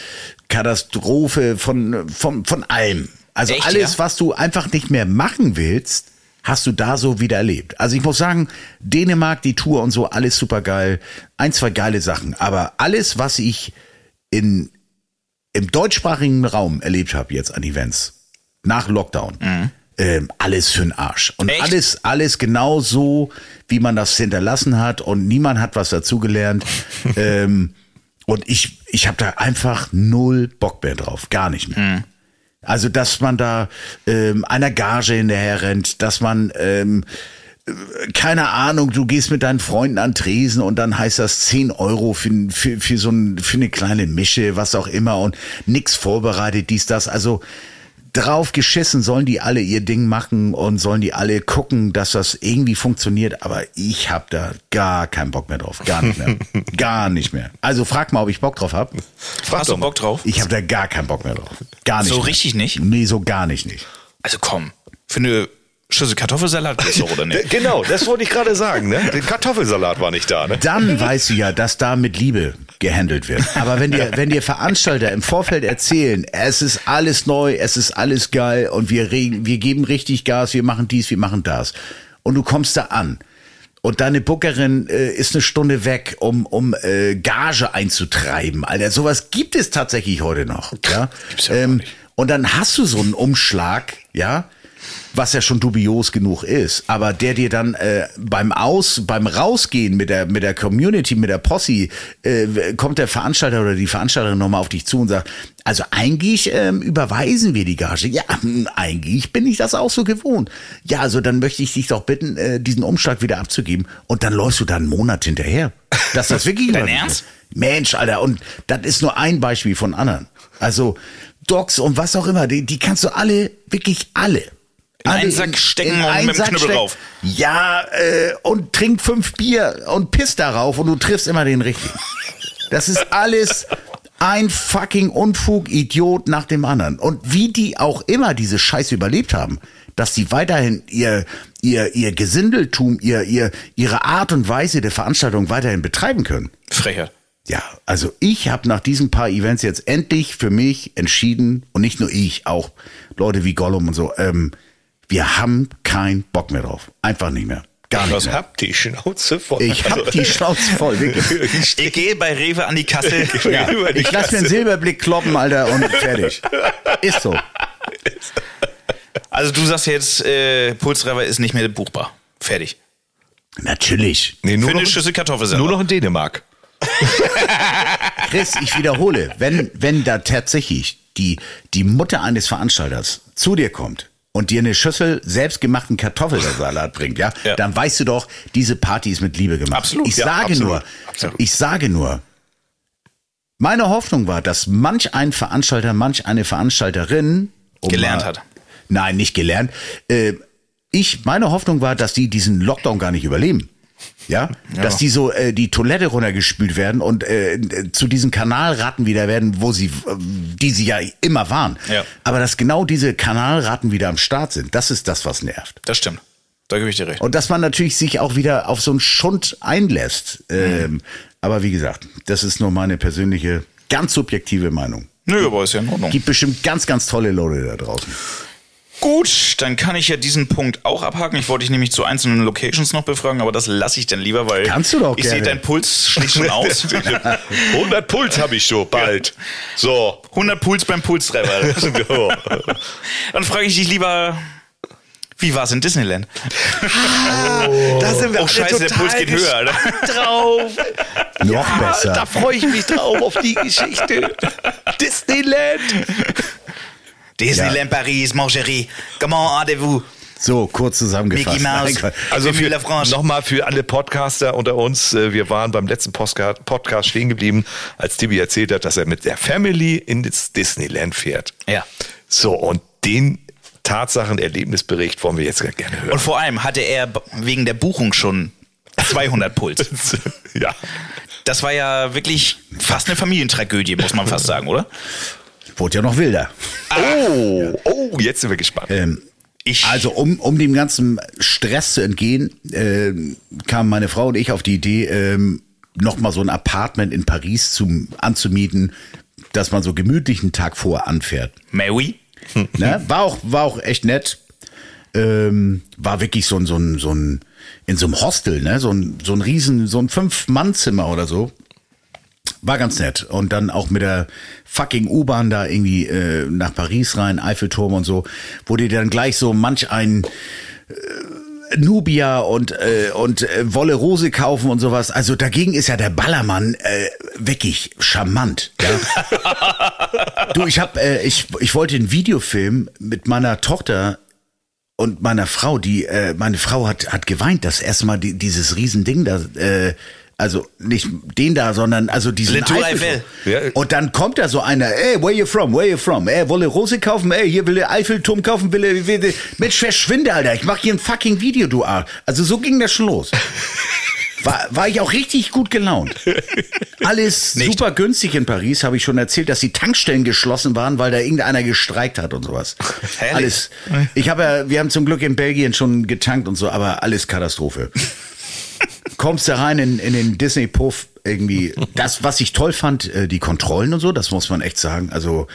Katastrophe von von von allem. Also Echt, alles, ja? was du einfach nicht mehr machen willst, hast du da so wieder erlebt. Also ich muss sagen, Dänemark, die Tour und so, alles super geil. Ein, zwei geile Sachen. Aber alles, was ich in, im deutschsprachigen Raum erlebt habe jetzt an Events, nach Lockdown, ähm, alles für den Arsch. Und Echt? alles, alles genau so, wie man das hinterlassen hat und niemand hat was dazugelernt. ähm, und ich, ich habe da einfach null Bock mehr drauf, gar nicht mehr. Also, dass man da ähm, einer Gage hinterher rennt, dass man, ähm, äh, keine Ahnung, du gehst mit deinen Freunden an Tresen und dann heißt das 10 Euro für, für, für so ein, für eine kleine Mische, was auch immer und nix vorbereitet, dies, das. Also, drauf geschissen, sollen die alle ihr Ding machen und sollen die alle gucken, dass das irgendwie funktioniert. Aber ich habe da gar keinen Bock mehr drauf. Gar nicht mehr. gar nicht mehr. Also frag mal, ob ich Bock drauf habe. Hast du Bock drauf? Ich habe da gar keinen Bock mehr drauf. Gar nicht. So mehr. richtig nicht? Nee, so gar nicht nicht. Also komm, für eine Schüssel Kartoffelsalat geht's doch, oder nicht? Genau, das wollte ich gerade sagen. Ne? Der Kartoffelsalat war nicht da. Ne? Dann weißt du ja, dass da mit Liebe gehandelt wird. Aber wenn dir, wenn dir Veranstalter im Vorfeld erzählen, es ist alles neu, es ist alles geil und wir wir geben richtig Gas, wir machen dies, wir machen das. Und du kommst da an. Und deine Bookerin äh, ist eine Stunde weg, um, um äh, Gage einzutreiben. Alter, sowas gibt es tatsächlich heute noch. Ja? Gibt's ja ähm, und dann hast du so einen Umschlag, ja, was ja schon dubios genug ist, aber der dir dann äh, beim Aus, beim Rausgehen mit der mit der Community, mit der Posse, äh, kommt der Veranstalter oder die Veranstalterin nochmal auf dich zu und sagt, also eigentlich ähm, überweisen wir die Gage. Ja, hm, eigentlich bin ich das auch so gewohnt. Ja, also dann möchte ich dich doch bitten, äh, diesen Umschlag wieder abzugeben und dann läufst du da einen Monat hinterher. Dass das wirklich Dein Ernst? wird. Mensch, Alter, und das ist nur ein Beispiel von anderen. Also Docs und was auch immer, die, die kannst du alle, wirklich alle. In alle einen Sack stecken und einen mit dem Sack Knüppel stecken. rauf. Ja, äh, und trink fünf Bier und piss darauf und du triffst immer den richtigen. Das ist alles ein fucking Unfug, Idiot nach dem anderen. Und wie die auch immer diese Scheiße überlebt haben, dass sie weiterhin ihr, ihr, ihr Gesindeltum, ihr, ihr, ihre Art und Weise der Veranstaltung weiterhin betreiben können. Frechheit. Ja, also ich habe nach diesen paar Events jetzt endlich für mich entschieden, und nicht nur ich, auch Leute wie Gollum und so, ähm, wir haben keinen Bock mehr drauf. Einfach nicht mehr. Gar nicht Ich hab die Schnauze voll. Ich hab die Schnauze voll, wirklich. Ich gehe bei Rewe an die Kasse. Ja, die ich lass mir einen Silberblick kloppen, Alter, und fertig. Ist so. Also du sagst jetzt, äh, Pulsreiber ist nicht mehr buchbar. Fertig. Natürlich. Nee, nur, Für eine noch, Schüssel Kartoffelsalat. nur noch in Dänemark. Chris, ich wiederhole, wenn, wenn da tatsächlich die, die Mutter eines Veranstalters zu dir kommt und dir eine Schüssel selbstgemachten Kartoffelsalat bringt, ja, Ja. dann weißt du doch, diese Party ist mit Liebe gemacht. Absolut, Ich ja, sage absolut, nur, absolut. ich sage nur, meine Hoffnung war, dass manch ein Veranstalter, manch eine Veranstalterin um Gelernt mal- hat. Nein, nicht gelernt. Äh, ich, meine Hoffnung war, dass die diesen Lockdown gar nicht überleben. Ja, dass die so äh, die Toilette runtergespült werden und äh, zu diesen Kanalratten wieder werden, wo sie, äh, die sie ja immer waren. Ja. Aber dass genau diese Kanalratten wieder am Start sind, das ist das, was nervt. Das stimmt. Da gebe ich dir recht. Und dass man natürlich sich auch wieder auf so einen Schund einlässt. Ähm, aber wie gesagt, das ist nur meine persönliche, ganz subjektive Meinung. Nö, aber ist ja in Ordnung. Gibt bestimmt ganz, ganz tolle Leute da draußen. Gut, dann kann ich ja diesen Punkt auch abhaken. Ich wollte dich nämlich zu einzelnen Locations noch befragen, aber das lasse ich dann lieber, weil Kannst du doch ich sehe, gerne. dein Puls schlägt schon aus. 100 Puls habe ich so bald. So. 100 Puls beim Pulstreiber. So. Dann frage ich dich lieber, wie war es in Disneyland? Da sind wir Oh, scheiße, der Puls geht höher. Ne? drauf. Noch besser. Da freue ich mich drauf auf die Geschichte. Disneyland. Disneyland Paris, mon chéri. Comment allez-vous? So, kurz zusammengefasst. Mickey Mouse. Also Vive für, la France. nochmal für alle Podcaster unter uns, äh, wir waren beim letzten Podcast stehen geblieben, als Tibi erzählt hat, dass er mit der Family in das Disneyland fährt. Ja. So, und den Tatsachen-Erlebnisbericht wollen wir jetzt gerne hören. Und vor allem hatte er wegen der Buchung schon 200 Puls. ja. Das war ja wirklich fast eine Familientragödie, muss man fast sagen, oder? Wurde ja noch wilder. Oh, oh, jetzt sind wir gespannt. Ähm, Ich, also um, um dem ganzen Stress zu entgehen, ähm, kamen meine Frau und ich auf die Idee, ähm, noch mal so ein Apartment in Paris zum, anzumieten, dass man so gemütlich einen Tag vor anfährt. mais oui. Ne? War, auch, war auch echt nett. Ähm, war wirklich so ein, so ein, so ein, in so einem Hostel, ne? so ein, so ein riesen, so ein Fünf-Mann-Zimmer oder so. War ganz nett. Und dann auch mit der fucking U-Bahn da irgendwie äh, nach Paris rein, Eiffelturm und so, wo die dann gleich so manch ein äh, Nubia und äh, und äh, Wolle Rose kaufen und sowas. Also dagegen ist ja der Ballermann äh, wirklich charmant. Ja? du, ich hab, äh, ich ich wollte einen Videofilm mit meiner Tochter und meiner Frau, die äh, meine Frau hat hat geweint, dass erstmal die, dieses Riesending da äh, also nicht den da, sondern also diesen Eiffelturm. Ja. Und dann kommt da so einer, ey, where you from, where you from? Ey, wolle Rose kaufen, ey, hier will er Eiffelturm kaufen, will er, will er. Mensch, verschwinde, Alter, ich mach hier ein fucking Video, du Arsch. Also so ging das schon los. War, war ich auch richtig gut gelaunt. Alles Nicht. super günstig in Paris, habe ich schon erzählt, dass die Tankstellen geschlossen waren, weil da irgendeiner gestreikt hat und sowas. Herrlich. Alles. Ich habe ja, wir haben zum Glück in Belgien schon getankt und so, aber alles Katastrophe kommst da rein in, in den Disney-Puff irgendwie. Das, was ich toll fand, äh, die Kontrollen und so, das muss man echt sagen. Also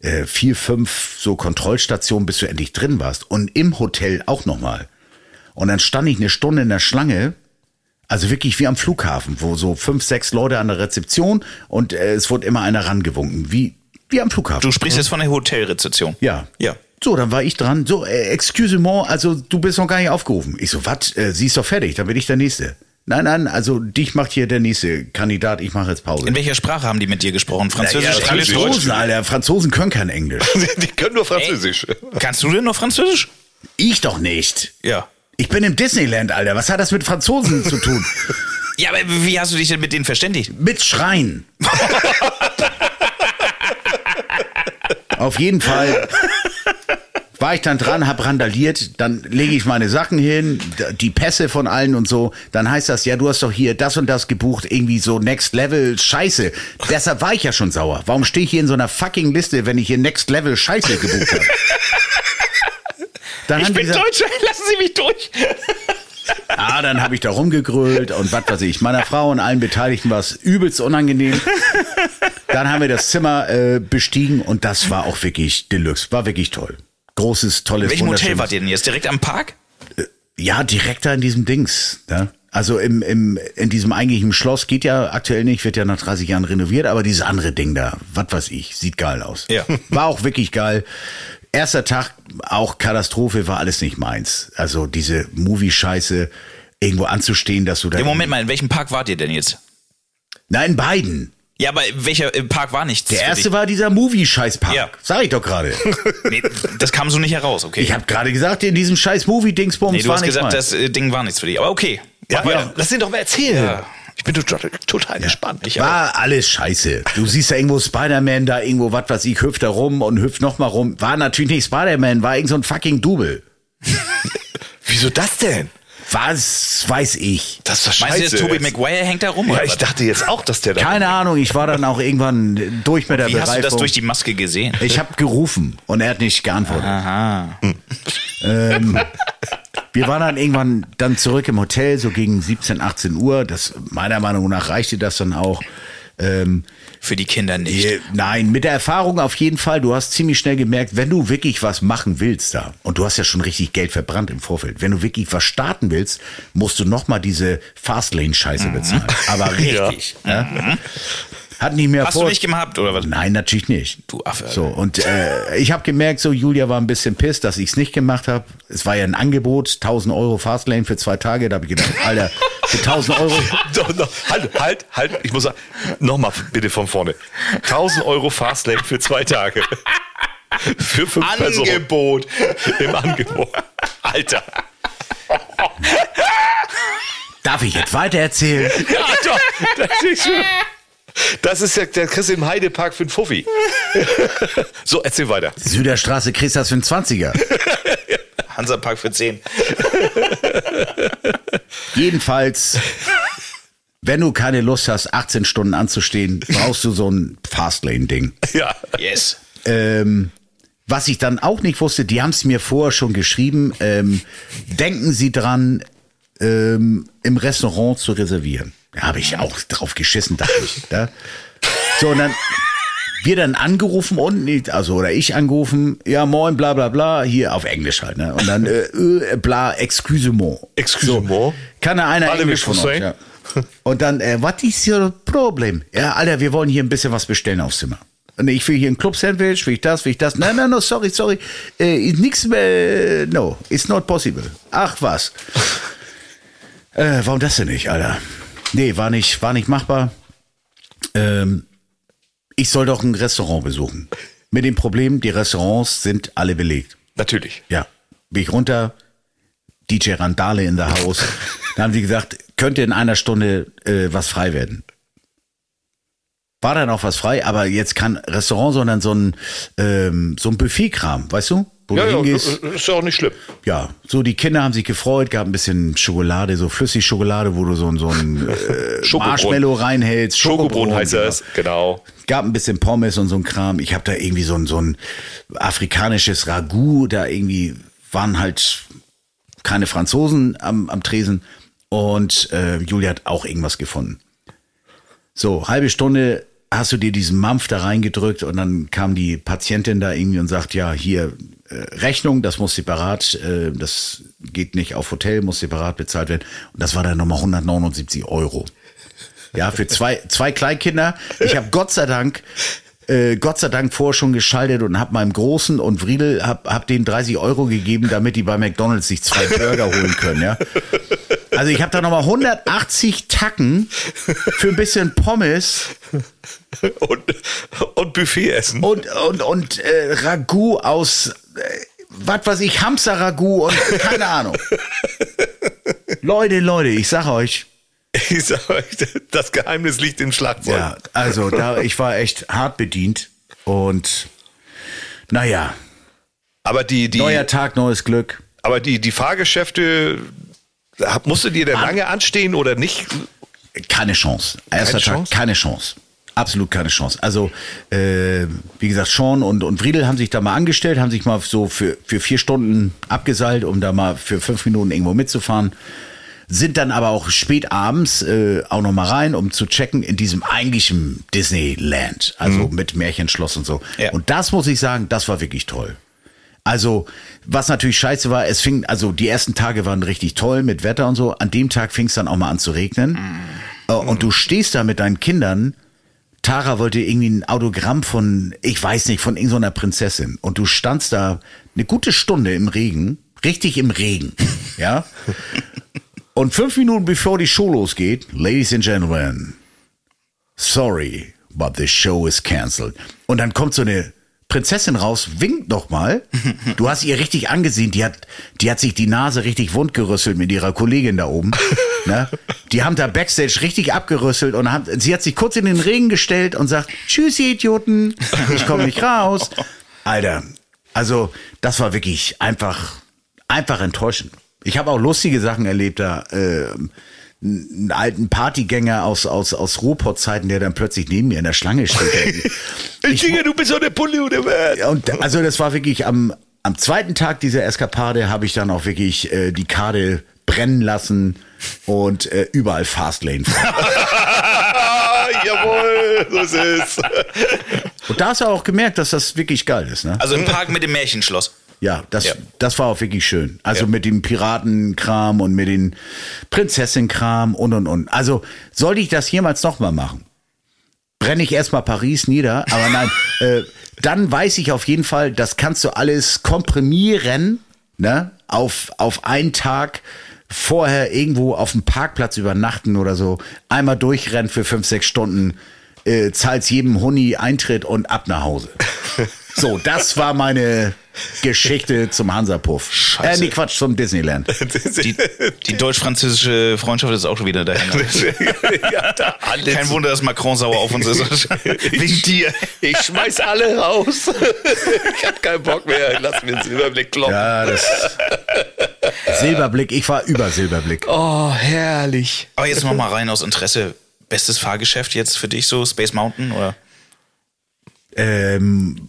äh, vier, fünf so Kontrollstationen, bis du endlich drin warst. Und im Hotel auch nochmal. Und dann stand ich eine Stunde in der Schlange. Also wirklich wie am Flughafen, wo so fünf, sechs Leute an der Rezeption und äh, es wurde immer einer rangewunken. Wie, wie am Flughafen. Du sprichst jetzt von der Hotelrezeption. Ja. Ja. So, dann war ich dran. So, äh, excuse moi, also du bist noch gar nicht aufgerufen. Ich so, was? Äh, sie ist doch fertig, dann bin ich der Nächste. Nein, nein, also dich macht hier der nächste Kandidat, ich mache jetzt Pause. In welcher Sprache haben die mit dir gesprochen? Französisch, ja, Englisch, Deutsch? Franzosen, Alter, Franzosen können kein Englisch. Die können nur Französisch. Kannst du denn noch Französisch? Ich doch nicht. Ja. Ich bin im Disneyland, Alter. Was hat das mit Franzosen zu tun? Ja, aber wie hast du dich denn mit denen verständigt? Mit Schreien. Auf jeden Fall war ich dann dran, hab randaliert, dann lege ich meine Sachen hin, die Pässe von allen und so. Dann heißt das, ja, du hast doch hier das und das gebucht, irgendwie so Next Level Scheiße. Deshalb war ich ja schon sauer. Warum stehe ich hier in so einer fucking Liste, wenn ich hier Next Level Scheiße gebucht habe? Dann haben die gesagt, Deutscher, lassen Sie mich durch. Ah, dann habe ich da rumgegrölt und was weiß ich. Meiner Frau und allen Beteiligten war es übelst unangenehm. Dann haben wir das Zimmer äh, bestiegen und das war auch wirklich Deluxe. War wirklich toll. Großes, tolles, In welchem Hotel wart ihr denn jetzt? Direkt am Park? Ja, direkt da in diesem Dings. Ne? Also im, im, in diesem eigentlichen Schloss geht ja aktuell nicht, wird ja nach 30 Jahren renoviert, aber dieses andere Ding da, was weiß ich, sieht geil aus. Ja. War auch wirklich geil. Erster Tag, auch Katastrophe, war alles nicht meins. Also diese Movie-Scheiße, irgendwo anzustehen, dass du da... Ja, Moment mal, in welchem Park wart ihr denn jetzt? Nein, beiden. Ja, aber welcher äh, Park war nichts? Der erste war dieser Movie-Scheiß-Park. Ja. Sag ich doch gerade. Nee, das kam so nicht heraus, okay. Ich habe gerade gesagt, in diesem scheiß Movie-Dingsbums nee, du war hast gesagt, meins. das äh, Ding war nichts für dich. Aber okay. Ja, ja. Lass ihn doch mal erzählen. Ja. Ich bin total, total gespannt. Ich War alles scheiße. Du siehst da irgendwo Spider-Man da irgendwo, was weiß ich, hüpft da rum und hüpft noch mal rum. War natürlich nicht Spider-Man, war irgend so ein fucking Double. Wieso das denn? Was weiß ich? Das ist doch Meinst du scheiße. jetzt, Toby Maguire hängt da rum? Ja, ich dachte jetzt auch, dass der da. Keine Ahnung, ich war dann auch irgendwann durch mit der Wie hast du das Bereifung. durch die Maske gesehen? Ich habe gerufen und er hat nicht geantwortet. Ähm, wir waren dann irgendwann dann zurück im Hotel, so gegen 17, 18 Uhr. Das, meiner Meinung nach reichte das dann auch. Ähm, Für die Kinder nicht. nein, mit der Erfahrung auf jeden Fall. Du hast ziemlich schnell gemerkt, wenn du wirklich was machen willst da, und du hast ja schon richtig Geld verbrannt im Vorfeld, wenn du wirklich was starten willst, musst du nochmal diese Fastlane-Scheiße Mhm. bezahlen. Aber richtig. Ja. Hat nicht mehr Hast du vor. nicht gehabt, oder was? Nein, natürlich nicht. Du Affe. So, und äh, ich habe gemerkt, so Julia war ein bisschen pisst, dass ich es nicht gemacht habe. Es war ja ein Angebot, 1000 Euro Fastlane für zwei Tage. Da habe ich gedacht, Alter, für 1000 Euro. Doch, doch, halt, halt, halt. Ich muss sagen, nochmal bitte von vorne. 1000 Euro Fastlane für zwei Tage. Für fünf Personen. Angebot. Im Angebot. Alter. Darf ich jetzt weitererzählen? Ja, doch. Das ist, schon- das ist ja, der kriegst du im Heidepark für einen Fuffi. So, erzähl weiter. Süderstraße kriegst das für einen 20er. Hansapark für 10. Jedenfalls, wenn du keine Lust hast, 18 Stunden anzustehen, brauchst du so ein Fastlane-Ding. Ja. Yes. Ähm, was ich dann auch nicht wusste, die haben es mir vorher schon geschrieben, ähm, denken Sie dran, ähm, im Restaurant zu reservieren. Da habe ich auch drauf geschissen, dachte ich. Ja? So, und dann wir dann angerufen und also oder ich angerufen, ja moin, bla bla bla, hier auf Englisch halt, ne? Und dann äh, äh, bla, excusez-moi. Excusez-moi. kann da einer Alle Englisch von euch, ja. Und dann, äh, what is your problem? Ja, Alter, wir wollen hier ein bisschen was bestellen aufs Zimmer. Und ich will hier ein Club-Sandwich, will ich das, will ich das. Nein, nein, no, sorry, sorry. Äh, ist nix mehr, no, it's not possible. Ach was. äh, warum das denn nicht, Alter? Nee, war nicht, war nicht machbar. Ähm, ich soll doch ein Restaurant besuchen. Mit dem Problem, die Restaurants sind alle belegt. Natürlich. Ja, bin ich runter, DJ Randale in der Haus. Dann haben sie gesagt, könnte in einer Stunde äh, was frei werden. War dann auch was frei, aber jetzt kein Restaurant, sondern so ein, ähm, so ein Buffet-Kram, weißt du? Wo Ja, du ja, hingehst. ist ja auch nicht schlimm. Ja, so die Kinder haben sich gefreut, gab ein bisschen Schokolade, so Flüssigschokolade, wo du so, ein- so ein äh. Marshmallow reinhältst. Schokobrunnen heißt das, genau. Gab ein bisschen Pommes und so ein Kram. Ich habe da irgendwie so ein, so ein afrikanisches Ragout, da irgendwie waren halt keine Franzosen am, am Tresen und äh, Julia hat auch irgendwas gefunden. So, halbe Stunde hast du dir diesen Mampf da reingedrückt und dann kam die Patientin da irgendwie und sagt, ja, hier äh, Rechnung, das muss separat, äh, das geht nicht auf Hotel, muss separat bezahlt werden. Und das war dann nochmal 179 Euro. Ja, für zwei, zwei Kleinkinder. Ich habe Gott sei Dank, äh, Gott sei Dank vorher schon geschaltet und habe meinem Großen und Friedel, hab, hab denen 30 Euro gegeben, damit die bei McDonalds sich zwei Burger holen können, ja. Also ich habe da nochmal 180 Tacken für ein bisschen Pommes Und, und Buffet essen. und, und, und äh, Ragout aus, äh, was weiß ich, Hamster-Ragout und keine Ahnung. Leute, Leute, ich sag euch, Ich sag euch, das Geheimnis liegt im Schlagzeug. Ja, also da, ich war echt hart bedient und naja, Aber die, die, neuer Tag, neues Glück. aber die, die Fahrgeschäfte, hab- musst du dir denn lange anstehen oder nicht? Keine Chance. Erster Keine Tag, Chance? keine Chance. Absolut keine Chance. Also, äh, wie gesagt, Sean und, und Friedel haben sich da mal angestellt, haben sich mal so für, für vier Stunden abgeseilt, um da mal für fünf Minuten irgendwo mitzufahren. Sind dann aber auch spät abends äh, auch noch mal rein, um zu checken in diesem eigentlichen Disneyland, also mit Märchenschloss und so. Ja. Und das muss ich sagen, das war wirklich toll. Also, was natürlich scheiße war, es fing, also die ersten Tage waren richtig toll mit Wetter und so. An dem Tag fing es dann auch mal an zu regnen. Äh, Und du stehst da mit deinen Kindern. Tara wollte irgendwie ein Autogramm von, ich weiß nicht, von irgendeiner Prinzessin. Und du standst da eine gute Stunde im Regen, richtig im Regen, ja. Und fünf Minuten bevor die Show losgeht, Ladies and Gentlemen, sorry, but the show is cancelled. Und dann kommt so eine Prinzessin raus, winkt noch mal. Du hast ihr richtig angesehen, die hat, die hat sich die Nase richtig wundgerüsselt mit ihrer Kollegin da oben. Ne? Die haben da Backstage richtig abgerüsselt und haben, sie hat sich kurz in den Regen gestellt und sagt, tschüss, ihr Idioten, ich komme nicht raus. Alter, also das war wirklich einfach, einfach enttäuschend. Ich habe auch lustige Sachen erlebt da. Äh, einen alten Partygänger aus, aus, aus Ruhrpott-Zeiten, der dann plötzlich neben mir in der Schlange steht. Ich denke, du bist doch der Pulli oder was? Ja, und also das war wirklich am, am zweiten Tag dieser Eskapade habe ich dann auch wirklich äh, die Karte brennen lassen und äh, überall Fastlane fahren. Jawohl, so ist es. Und da hast du auch gemerkt, dass das wirklich geil ist, ne? Also im Park mit dem Märchenschloss. Ja, das, Ja. das war auch wirklich schön. Also mit dem Piratenkram und mit den Prinzessinnenkram und und und. Also sollte ich das jemals nochmal machen, brenne ich erstmal Paris nieder, aber nein, äh, dann weiß ich auf jeden Fall, das kannst du alles komprimieren, ne, auf, auf einen Tag vorher irgendwo auf dem Parkplatz übernachten oder so, einmal durchrennen für fünf, sechs Stunden, äh, zahlst jedem Huni Eintritt und ab nach Hause. So, das war meine Geschichte zum Hansapuff. Äh, Scheiße. nee, Quatsch, zum Disneyland. Die, die deutsch-französische Freundschaft ist auch schon wieder dahin. ja, da. Kein Wunder, dass Macron sauer auf uns ist. Wegen dir. Ich schmeiß alle raus. ich hab keinen Bock mehr. Lass mir den Silberblick kloppen. Ja, das. Silberblick, ich war über Silberblick. Oh, herrlich. Aber jetzt noch mal rein aus Interesse. Bestes Fahrgeschäft jetzt für dich so? Space Mountain oder? Ähm,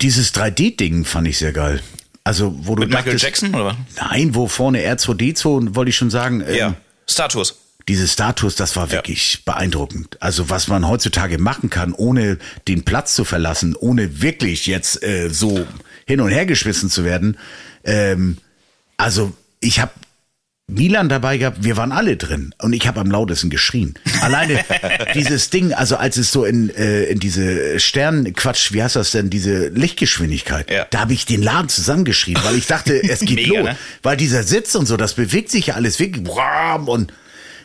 dieses 3D-Ding fand ich sehr geil. Also, wo du Mit Michael dachtest, Jackson oder? Nein, wo vorne R2D2, wollte ich schon sagen. Ähm, Ja. Star Tours. Diese Status, das war wirklich beeindruckend. Also was man heutzutage machen kann, ohne den Platz zu verlassen, ohne wirklich jetzt äh, so hin und her geschmissen zu werden. Ähm, also ich habe Milan dabei gehabt, wir waren alle drin und ich habe am lautesten geschrien. Alleine dieses Ding, also als es so in, äh, in diese Sternquatsch, wie heißt das denn, diese Lichtgeschwindigkeit, Ja. da habe ich den Laden zusammengeschrien, weil ich dachte, es geht Mega, los. ne? Weil dieser Sitz und so, das bewegt sich ja alles wirklich und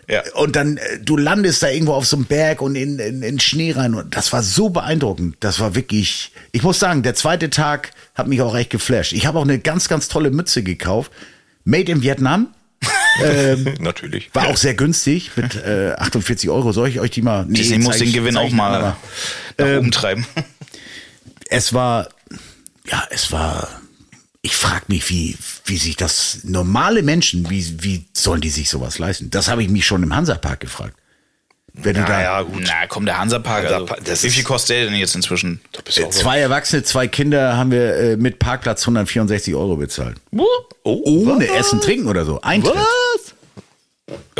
Ja. und dann äh, du landest da irgendwo auf so einem Berg und in, in, in Schnee rein und das war so beeindruckend. Das war wirklich, ich muss sagen, der zweite Tag hat mich auch echt geflasht. Ich habe auch eine ganz, ganz tolle Mütze gekauft, made in Vietnam. Natürlich. War auch sehr günstig mit äh, 48 Euro. Soll ich euch die mal? Nee, Disney muss den Gewinn auch mal aber. nach oben treiben. Es war, ja, es war. Ich frage mich, wie, wie sich das normale Menschen, wie, wie sollen die sich sowas leisten? Das habe ich mich schon im Hansapark gefragt. Wenn du da Naja, gut. Na, komm, der Hansapark. Also, Hansapark, das wie ist- viel kostet der denn jetzt inzwischen? Da bist du auch zwei Erwachsene, zwei Kinder haben wir äh, mit Parkplatz 164 Euro bezahlt. Oh, Ohne Essen, Trinken oder so. Eintritt.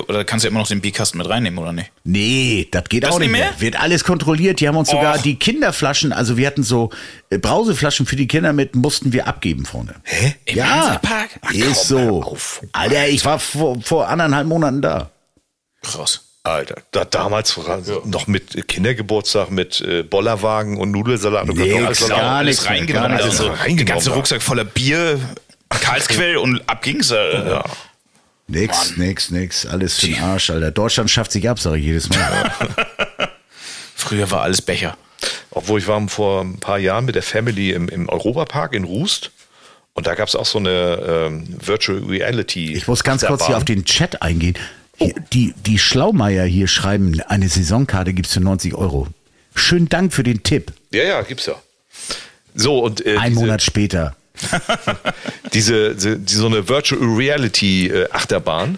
Oder kannst du immer noch den Bierkasten mit reinnehmen, oder nicht? Nee, das geht Das auch nicht mehr? mehr? Wird alles kontrolliert. Die haben uns sogar Och. die Kinderflaschen, also wir hatten so äh, Brauseflaschen für die Kinder mit, mussten wir abgeben vorne. Hä? Im Ja, Hansapark? Ach, ist komm, so. Alter, ich war vor, vor anderthalb Monaten da. Krass. Alter, da damals war noch mit Kindergeburtstag, mit äh, Bollerwagen und Nudelsalat. und Nee, alles. Gar alles nichts reingenommen. gar Also, mehr. der Reingenommen, ganze ja. Rucksack voller Bier, Karlsquell und ab ging's. Äh, Ja. Nix, nix, nix. Alles für den Arsch, Alter. Deutschland schafft sich ab, sag ich jedes Mal. Früher war alles Becher. Obwohl ich war vor ein paar Jahren mit der Family im, im Europapark in Rust. Und da gab es auch so eine ähm, Virtual Reality. Ich muss ganz kurz hier auf den Chat eingehen. Die, die Schlaumeier hier schreiben, eine Saisonkarte gibt's für 90 Euro. Schönen Dank für den Tipp. Ja, ja, gibt's ja. So, und äh, Ein diese, Monat später. diese, diese, die, so eine Virtual Reality äh, Achterbahn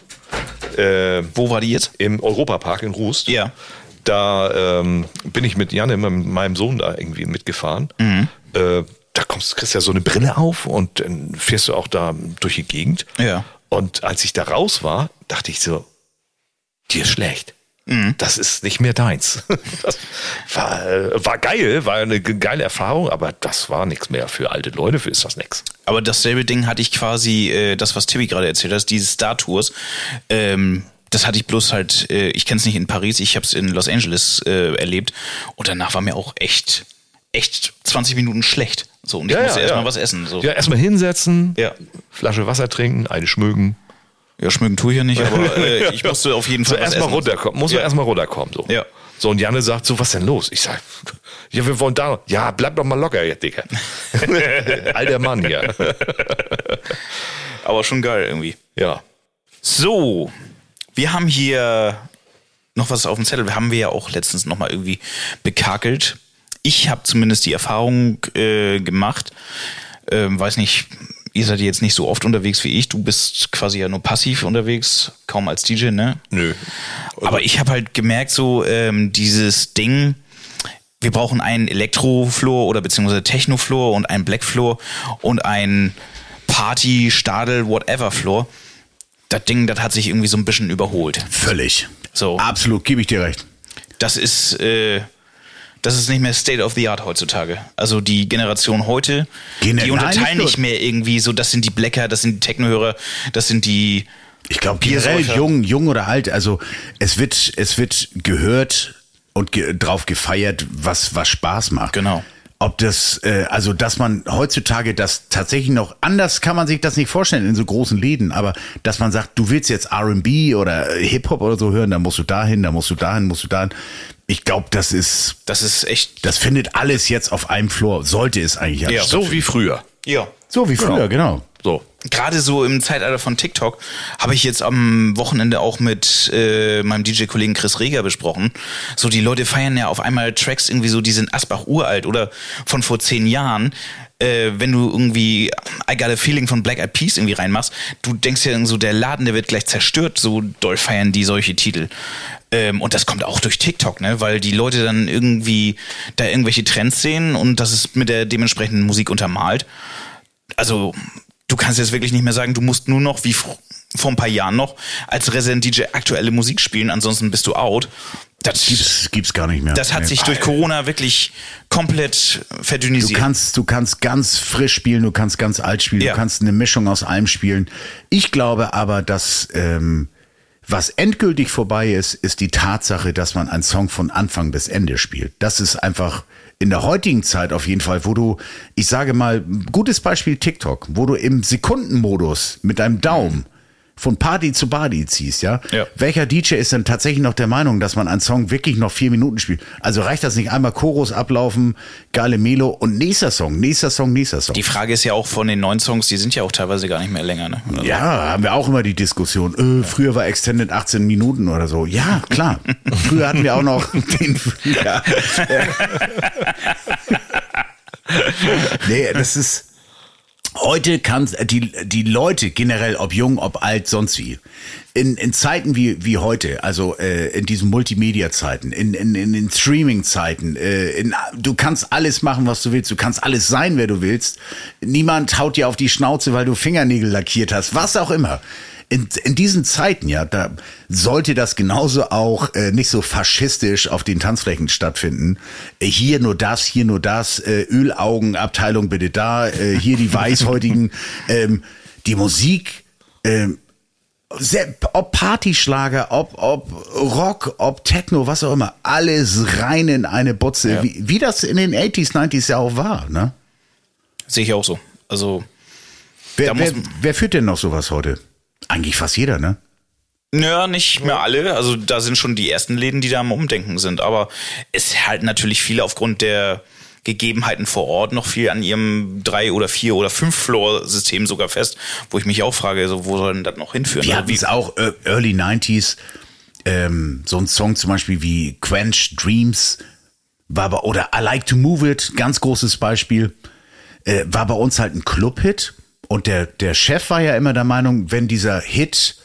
äh, Wo war die jetzt? im Europapark in Rust. Ja. Da ähm, bin ich mit Janne, mit meinem Sohn, da irgendwie mitgefahren. Mhm. Äh, da kommst, kriegst du ja so eine Brille auf und dann fährst du auch da durch die Gegend. Ja. Und als ich da raus war, dachte ich so, dir ist schlecht. Mhm. Das ist nicht mehr deins. Das war, war geil, war eine ge- geile Erfahrung, aber das war nichts mehr. Für alte Leute für ist das nichts. Aber dasselbe Ding hatte ich quasi, äh, das, was Tibi gerade erzählt hat, diese Star Tours. Ähm, das hatte ich bloß halt, äh, ich kenne es nicht in Paris, ich habe es in Los Angeles äh, erlebt. Und danach war mir auch echt, echt 20 Minuten schlecht. So, und ich musste erstmal was essen. So. Ja, erstmal hinsetzen, Ja. Flasche Wasser trinken, eine schmügen. Ja, schmücken tue ich ja nicht, aber äh, ich musste auf jeden So Fall was erstmal runterkommen. Muss man Ja. erstmal runterkommen. So. Ja. So, und Janne sagt so, was denn los? Ich sag, ja, wir wollen da. Ja, bleib doch mal locker, jetzt, Digga. Alter Mann, ja. Aber schon geil irgendwie. Ja. So, wir haben hier noch was auf dem Zettel. Haben wir ja auch letztens noch mal irgendwie bekakelt. Ich habe zumindest die Erfahrung äh, gemacht. Ähm, weiß nicht, ihr seid jetzt nicht so oft unterwegs wie ich. Du bist quasi ja nur passiv unterwegs, kaum als DJ, ne? Nö. Aber ich habe halt gemerkt, so ähm, dieses Ding, wir brauchen einen Elektrofloor oder beziehungsweise Technofloor und einen Blackfloor und einen Party, Stadel, whatever Floor. Das Ding, das hat sich irgendwie so ein bisschen überholt. Völlig. So. Absolut, gebe ich dir recht. Das ist, äh, das ist nicht mehr State of the Art heutzutage. Also die Generation heute, Gener- die unterteilen nicht nicht mehr irgendwie so, das sind die Blacker, das sind die Technohörer, das sind die Ich glaube generell jung, jung oder alt, also es wird, es wird gehört und ge drauf gefeiert, was, was Spaß macht. Genau. Ob das, äh, also dass man heutzutage das tatsächlich noch, anders kann man sich das nicht vorstellen in so großen Läden, aber dass man sagt, du willst jetzt R&B oder äh, Hip-Hop oder so hören, dann musst du dahin, dann musst du dahin, musst du dahin. Ich glaube, das ist, Das ist echt. das findet alles jetzt auf einem Floor, sollte es eigentlich. alles Ja. So wie früher. Ja. so wie früher, genau. So. Gerade so im Zeitalter von TikTok habe ich jetzt am Wochenende auch mit äh, meinem DJ-Kollegen Chris Reger besprochen. So, die Leute feiern ja auf einmal Tracks irgendwie so, die sind Asbach uralt oder von vor zehn Jahren. Äh, wenn du irgendwie I Got a Feeling von Black Eyed Peas irgendwie reinmachst, du denkst ja so, der Laden, der wird gleich zerstört, so doll feiern die solche Titel. Ähm, und das kommt auch durch TikTok, ne? Weil die Leute dann irgendwie da irgendwelche Trends sehen und das ist mit der dementsprechenden Musik untermalt. Also, du kannst jetzt wirklich nicht mehr sagen, du musst nur noch wie vor ein paar Jahren noch als Resident DJ aktuelle Musik spielen, ansonsten bist du out. Das, Gibt's, gibt's gar nicht mehr. das hat Nee. sich durch Corona wirklich komplett Du verdünnisiert. kannst, du kannst ganz frisch spielen, du kannst ganz alt spielen, Ja. du kannst eine Mischung aus allem spielen. Ich glaube aber, dass ähm, was endgültig vorbei ist, ist die Tatsache, dass man einen Song von Anfang bis Ende spielt. Das ist einfach in der heutigen Zeit auf jeden Fall, wo du, ich sage mal, gutes Beispiel TikTok, wo du im Sekundenmodus mit deinem Daumen von Party zu Party ziehst, ja? Ja. Welcher DJ ist denn tatsächlich noch der Meinung, dass man einen Song wirklich noch vier Minuten spielt? Also reicht das nicht einmal Chorus ablaufen, geile Melo und nächster Song, nächster Song, nächster Song. Die Frage ist ja auch von den neuen Songs, die sind ja auch teilweise gar nicht mehr länger. Ne? Also, ja, haben wir auch immer die Diskussion. Äh, früher war Extended 18 Minuten oder so. Ja, klar. früher hatten wir auch noch den. Ja. nee, das ist. Heute kann die, die Leute generell, ob jung, ob alt, sonst wie, in, in Zeiten wie, wie heute, also äh, in diesen Multimedia-Zeiten, in, in, in den Streaming-Zeiten, äh, in, du kannst alles machen, was du willst, du kannst alles sein, wer du willst. Niemand haut dir auf die Schnauze, weil du Fingernägel lackiert hast, was auch immer. In, in diesen Zeiten, ja, da sollte das genauso auch äh, nicht so faschistisch auf den Tanzflächen stattfinden. Äh, hier nur das, hier nur das, äh, Ölaugenabteilung bitte da, äh, hier die Weißhäutigen. ähm, die Musik, ähm, ob Partyschlager, ob, ob Rock, ob Techno, was auch immer, alles rein in eine Butze, Ja. wie, wie das in den 80s, 90s ja auch war, ne? Sehe ich auch so. Also, Wer, wer, wer führt denn noch sowas heute? Eigentlich fast jeder, ne? ja, nicht mehr alle. Also, da sind schon die ersten Läden, die da am Umdenken sind. Aber es halten natürlich viele aufgrund der Gegebenheiten vor Ort noch viel an ihrem drei oder vier oder fünf Floor System sogar fest, wo ich mich auch frage, so, wo soll denn das noch hinführen? Wir Also, hatten es auch äh, Early 90s, ähm, so ein Song zum Beispiel wie Quench Dreams, war bei, oder I Like to Move It, ganz großes Beispiel, äh, war bei uns halt ein Club-Hit. Und der, der Chef war ja immer der Meinung, wenn dieser Hit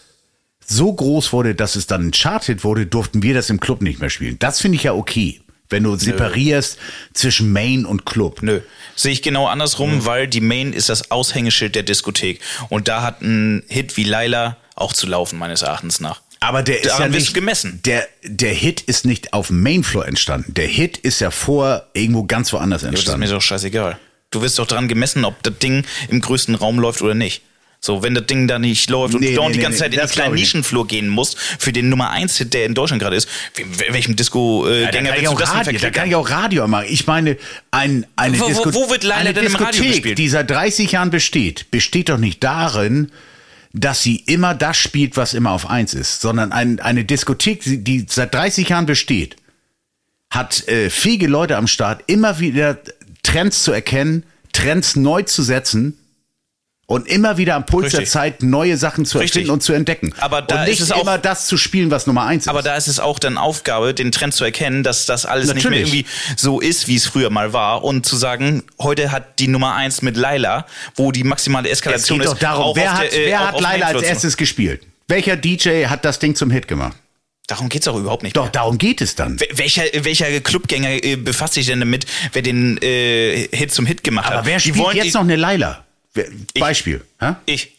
so groß wurde, dass es dann ein Chart-Hit wurde, durften wir das im Club nicht mehr spielen. Das finde ich ja okay, wenn du separierst zwischen Main und Club. Nö. Sehe ich genau andersrum, weil die Main ist das Aushängeschild der Diskothek. Und da hat ein Hit wie Laila auch zu laufen, meines Erachtens nach. Aber der ist Daran ja wirst nicht gemessen. Der, der Hit ist nicht auf dem Mainfloor entstanden. Der Hit ist ja vor irgendwo ganz woanders Ja, das ist entstanden. mir doch scheißegal. Du wirst doch dran gemessen, ob das Ding im größten Raum läuft oder nicht. So, wenn das Ding da nicht läuft und Nee, du dauernd nee, die ganze Zeit in das den kleinen. Nischenflur gehen musst, für den Nummer 1 Hit, der in Deutschland gerade ist, welchem Disco-Gänger Ja, da, kann ich willst du auch das denn Radio, da verklickern? kann ich auch Radio machen. Ich meine, ein, eine, Wo- Disko wo wird eine denn Diskothek, die seit 30 Jahren besteht, besteht doch nicht darin, dass sie immer das spielt, was immer auf eins ist, sondern ein, eine Diskothek, die- die seit 30 Jahren besteht, hat äh, fähige Leute am Start, immer wieder Trends zu erkennen, Trends neu zu setzen und immer wieder am Puls der Richtig. Zeit neue Sachen zu Richtig. erfinden und zu entdecken. Aber da und nicht ist es auch- immer das zu spielen, was Nummer eins ist. Aber da ist es auch dann Aufgabe, den Trend zu erkennen, dass das alles nicht mehr Natürlich. irgendwie so ist, wie es früher mal war. Und zu sagen, heute hat die Nummer 1 mit Laila, wo die maximale Es Eskalation geht ist. doch darum, auch wer hat, der, äh, wer auch hat auf Leila als erstes gespielt? Welcher DJ hat das Ding zum Hit gemacht? Darum geht's auch überhaupt nicht Doch, mehr. darum geht es dann. Wel- Welcher, welcher Clubgänger äh, befasst sich denn damit, wer den äh, Hit zum Hit gemacht Aber hat? wer Die spielt wollen jetzt noch eine Leila? Wer- Beispiel. Hä? Ich.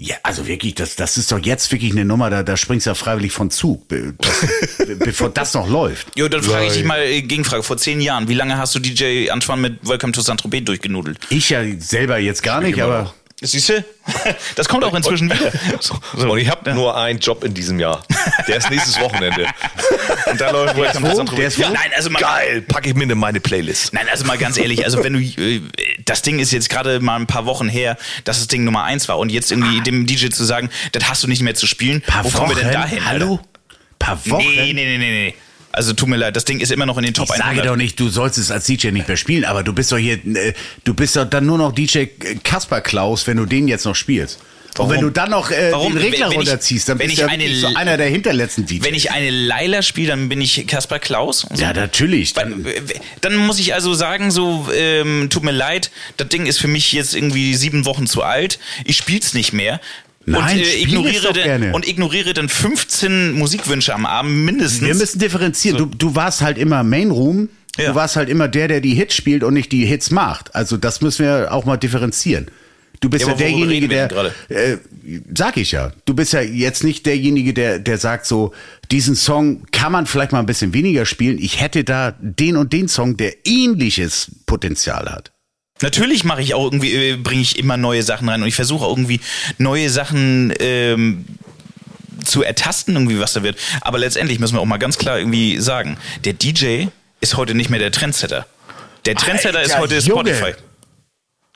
Ja, also wirklich, das, das ist doch jetzt wirklich eine Nummer, da, da springst du ja freiwillig von Zug, be- das, be- bevor das noch läuft. Jo, dann frage ich dich mal äh, Gegenfrage. Vor zehn Jahren, wie lange hast du DJ Antoine mit Welcome to Saint-Tropez durchgenudelt? Ich ja selber jetzt gar nicht, aber noch. Siehst du? Das kommt auch inzwischen wieder. So, Und ich habe nur einen Job in diesem Jahr. Der ist nächstes Wochenende. Und da läuft to wo? Der ist wo? Ja, nein, also mal, Geil, packe ich mir in meine Playlist. Nein, also mal ganz ehrlich, also wenn du, äh, das Ding ist jetzt gerade mal ein paar Wochen her, dass das Ding Nummer eins war und jetzt irgendwie dem DJ zu sagen, das hast du nicht mehr zu spielen, paar wo Wochen, kommen wir denn dahin? hallo? Alter? Paar Wochen? Nee, nee, nee, nee, nee. Also tut mir leid, das Ding ist immer noch in den Top Ich sage 100. doch nicht, du sollst es als DJ nicht mehr spielen, aber du bist doch hier, äh, du bist doch dann nur noch DJ Kasper Klaus, wenn du den jetzt noch spielst. Und Warum? wenn du dann noch äh, Warum? den Regler Wenn ich- runterziehst, dann wenn bist ich du ja eine so einer der hinterletzten DJs. Wenn ich eine Laila spiele, dann bin ich Kaspar Klaus. So. ja, natürlich. Dann, Dann muss ich also sagen, so, ähm, tut mir leid, das Ding ist für mich jetzt irgendwie sieben Wochen zu alt. Ich spiel's nicht mehr. Nein, und, es ignoriere gerne. und ignoriere dann 15 Musikwünsche am Abend mindestens. wir müssen differenzieren. Du, du warst halt immer Main Room. Ja. Du warst halt immer der, der die Hits spielt und nicht die Hits macht. Also das müssen wir auch mal differenzieren. Du bist Ja, ja, derjenige, der, äh, sag ich ja, du bist ja jetzt nicht derjenige, der, der sagt so, diesen Song kann man vielleicht mal ein bisschen weniger spielen. Ich hätte da den und den Song, der ähnliches Potenzial hat. Natürlich mache ich auch irgendwie, äh, bringe ich immer neue Sachen rein und ich versuche irgendwie neue Sachen ähm, zu ertasten, irgendwie was da wird. Aber letztendlich müssen wir auch mal ganz klar irgendwie sagen, der DJ ist heute nicht mehr der Trendsetter. Der Trendsetter ist Alter, heute Junge. Spotify.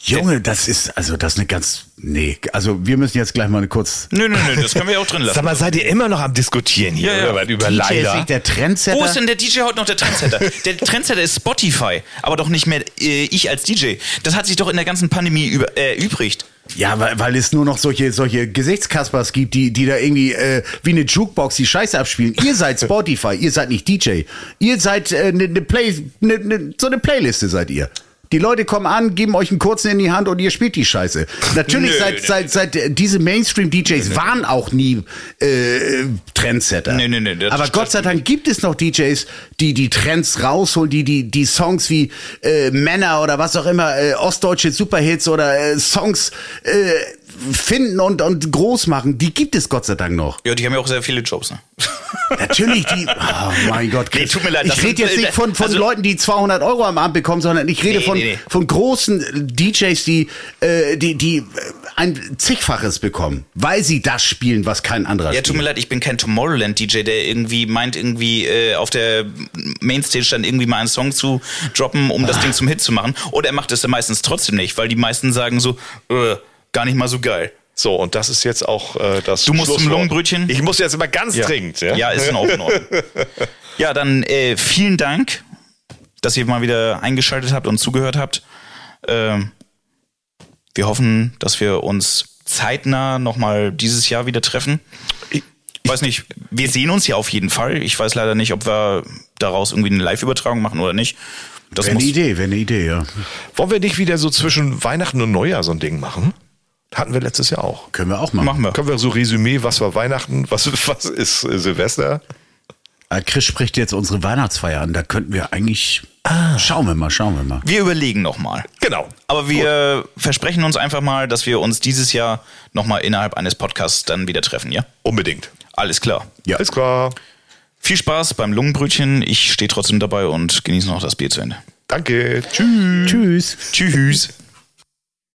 Junge, das ist, also das ist eine ganz, nee, also wir müssen jetzt gleich mal eine kurz, Nö, nö, nö, das können wir auch drin lassen. Sag mal, seid ihr immer noch am Diskutieren hier Ja, ja. über DJ ist leider? nicht der Trendsetter. Wo ist denn der DJ heute noch der Trendsetter? Der Trendsetter ist Spotify, aber doch nicht mehr äh, ich als DJ. Das hat sich doch in der ganzen Pandemie über, äh, übrigt. Ja, weil, weil es nur noch solche, solche Gesichtskaspers gibt, die, die da irgendwie äh, wie eine Jukebox die Scheiße abspielen. Ihr seid Spotify, ihr seid nicht DJ. Ihr seid äh, ne, ne Play, ne, ne, so eine Playliste seid ihr. Die Leute kommen an, geben euch einen kurzen in die Hand und ihr spielt die Scheiße. Natürlich Nö, seit, nö. seit, seit äh, diese Mainstream-DJs waren auch nie äh, Trendsetter. Nö, nö, das Aber. Gott sei Dank gibt es noch DJs, die die Trends rausholen, die die, die Songs wie äh, Männer oder was auch immer, äh, ostdeutsche Superhits oder äh, Songs äh, finden und, und groß machen. Die gibt es Gott sei Dank noch. Ja, die haben ja auch sehr viele Jobs, ne? Natürlich, die. Oh mein Gott. Nee, tut mir leid, Ich rede jetzt nicht von, von also- Leuten, die 200 Euro am Abend bekommen, sondern ich rede Nee, von, nee, von großen DJs, die, äh, die, die äh, ein zigfaches bekommen, weil sie das spielen, was kein anderer Ja, tut spielt. mir leid, ich bin kein Tomorrowland-DJ, der irgendwie meint, irgendwie äh, auf der Mainstage dann irgendwie mal einen Song zu droppen, um Ah. das Ding zum Hit zu machen. Oder er macht es dann meistens trotzdem nicht, weil die meisten sagen so, äh, gar nicht mal so geil. So, und das ist jetzt auch äh, das Du musst zum. Lungenbrötchen? Ich muss jetzt immer ganz dringend. Ja, Ja, ist in Ordnung. ja, dann äh, vielen Dank, dass ihr mal wieder eingeschaltet habt und zugehört habt. Ähm, wir hoffen, dass wir uns zeitnah nochmal dieses Jahr wieder treffen. Ich weiß nicht, wir sehen uns ja auf jeden Fall. Ich weiß leider nicht, ob wir daraus irgendwie eine Live-Übertragung machen oder nicht. Das Wäre eine Idee, wäre eine Idee, ja. Wollen wir nicht wieder so zwischen Weihnachten und Neujahr so ein Ding machen? Hatten wir letztes Jahr auch. Können wir auch machen. machen wir. Können wir so Resümee, was war Weihnachten, was, was ist Silvester? Äh, Chris spricht jetzt unsere Weihnachtsfeier an. Da könnten wir eigentlich. Schauen wir mal, schauen wir mal. Wir überlegen nochmal. Genau. Aber wir versprechen uns einfach mal, dass wir uns dieses Jahr nochmal innerhalb eines Podcasts dann wieder treffen, ja? Unbedingt. Alles klar. Ja. Alles klar. Viel Spaß beim Lungenbrötchen. Ich stehe trotzdem dabei und genieße noch das Bier zu Ende. Danke. Tschüss. Tschüss. Tschüss.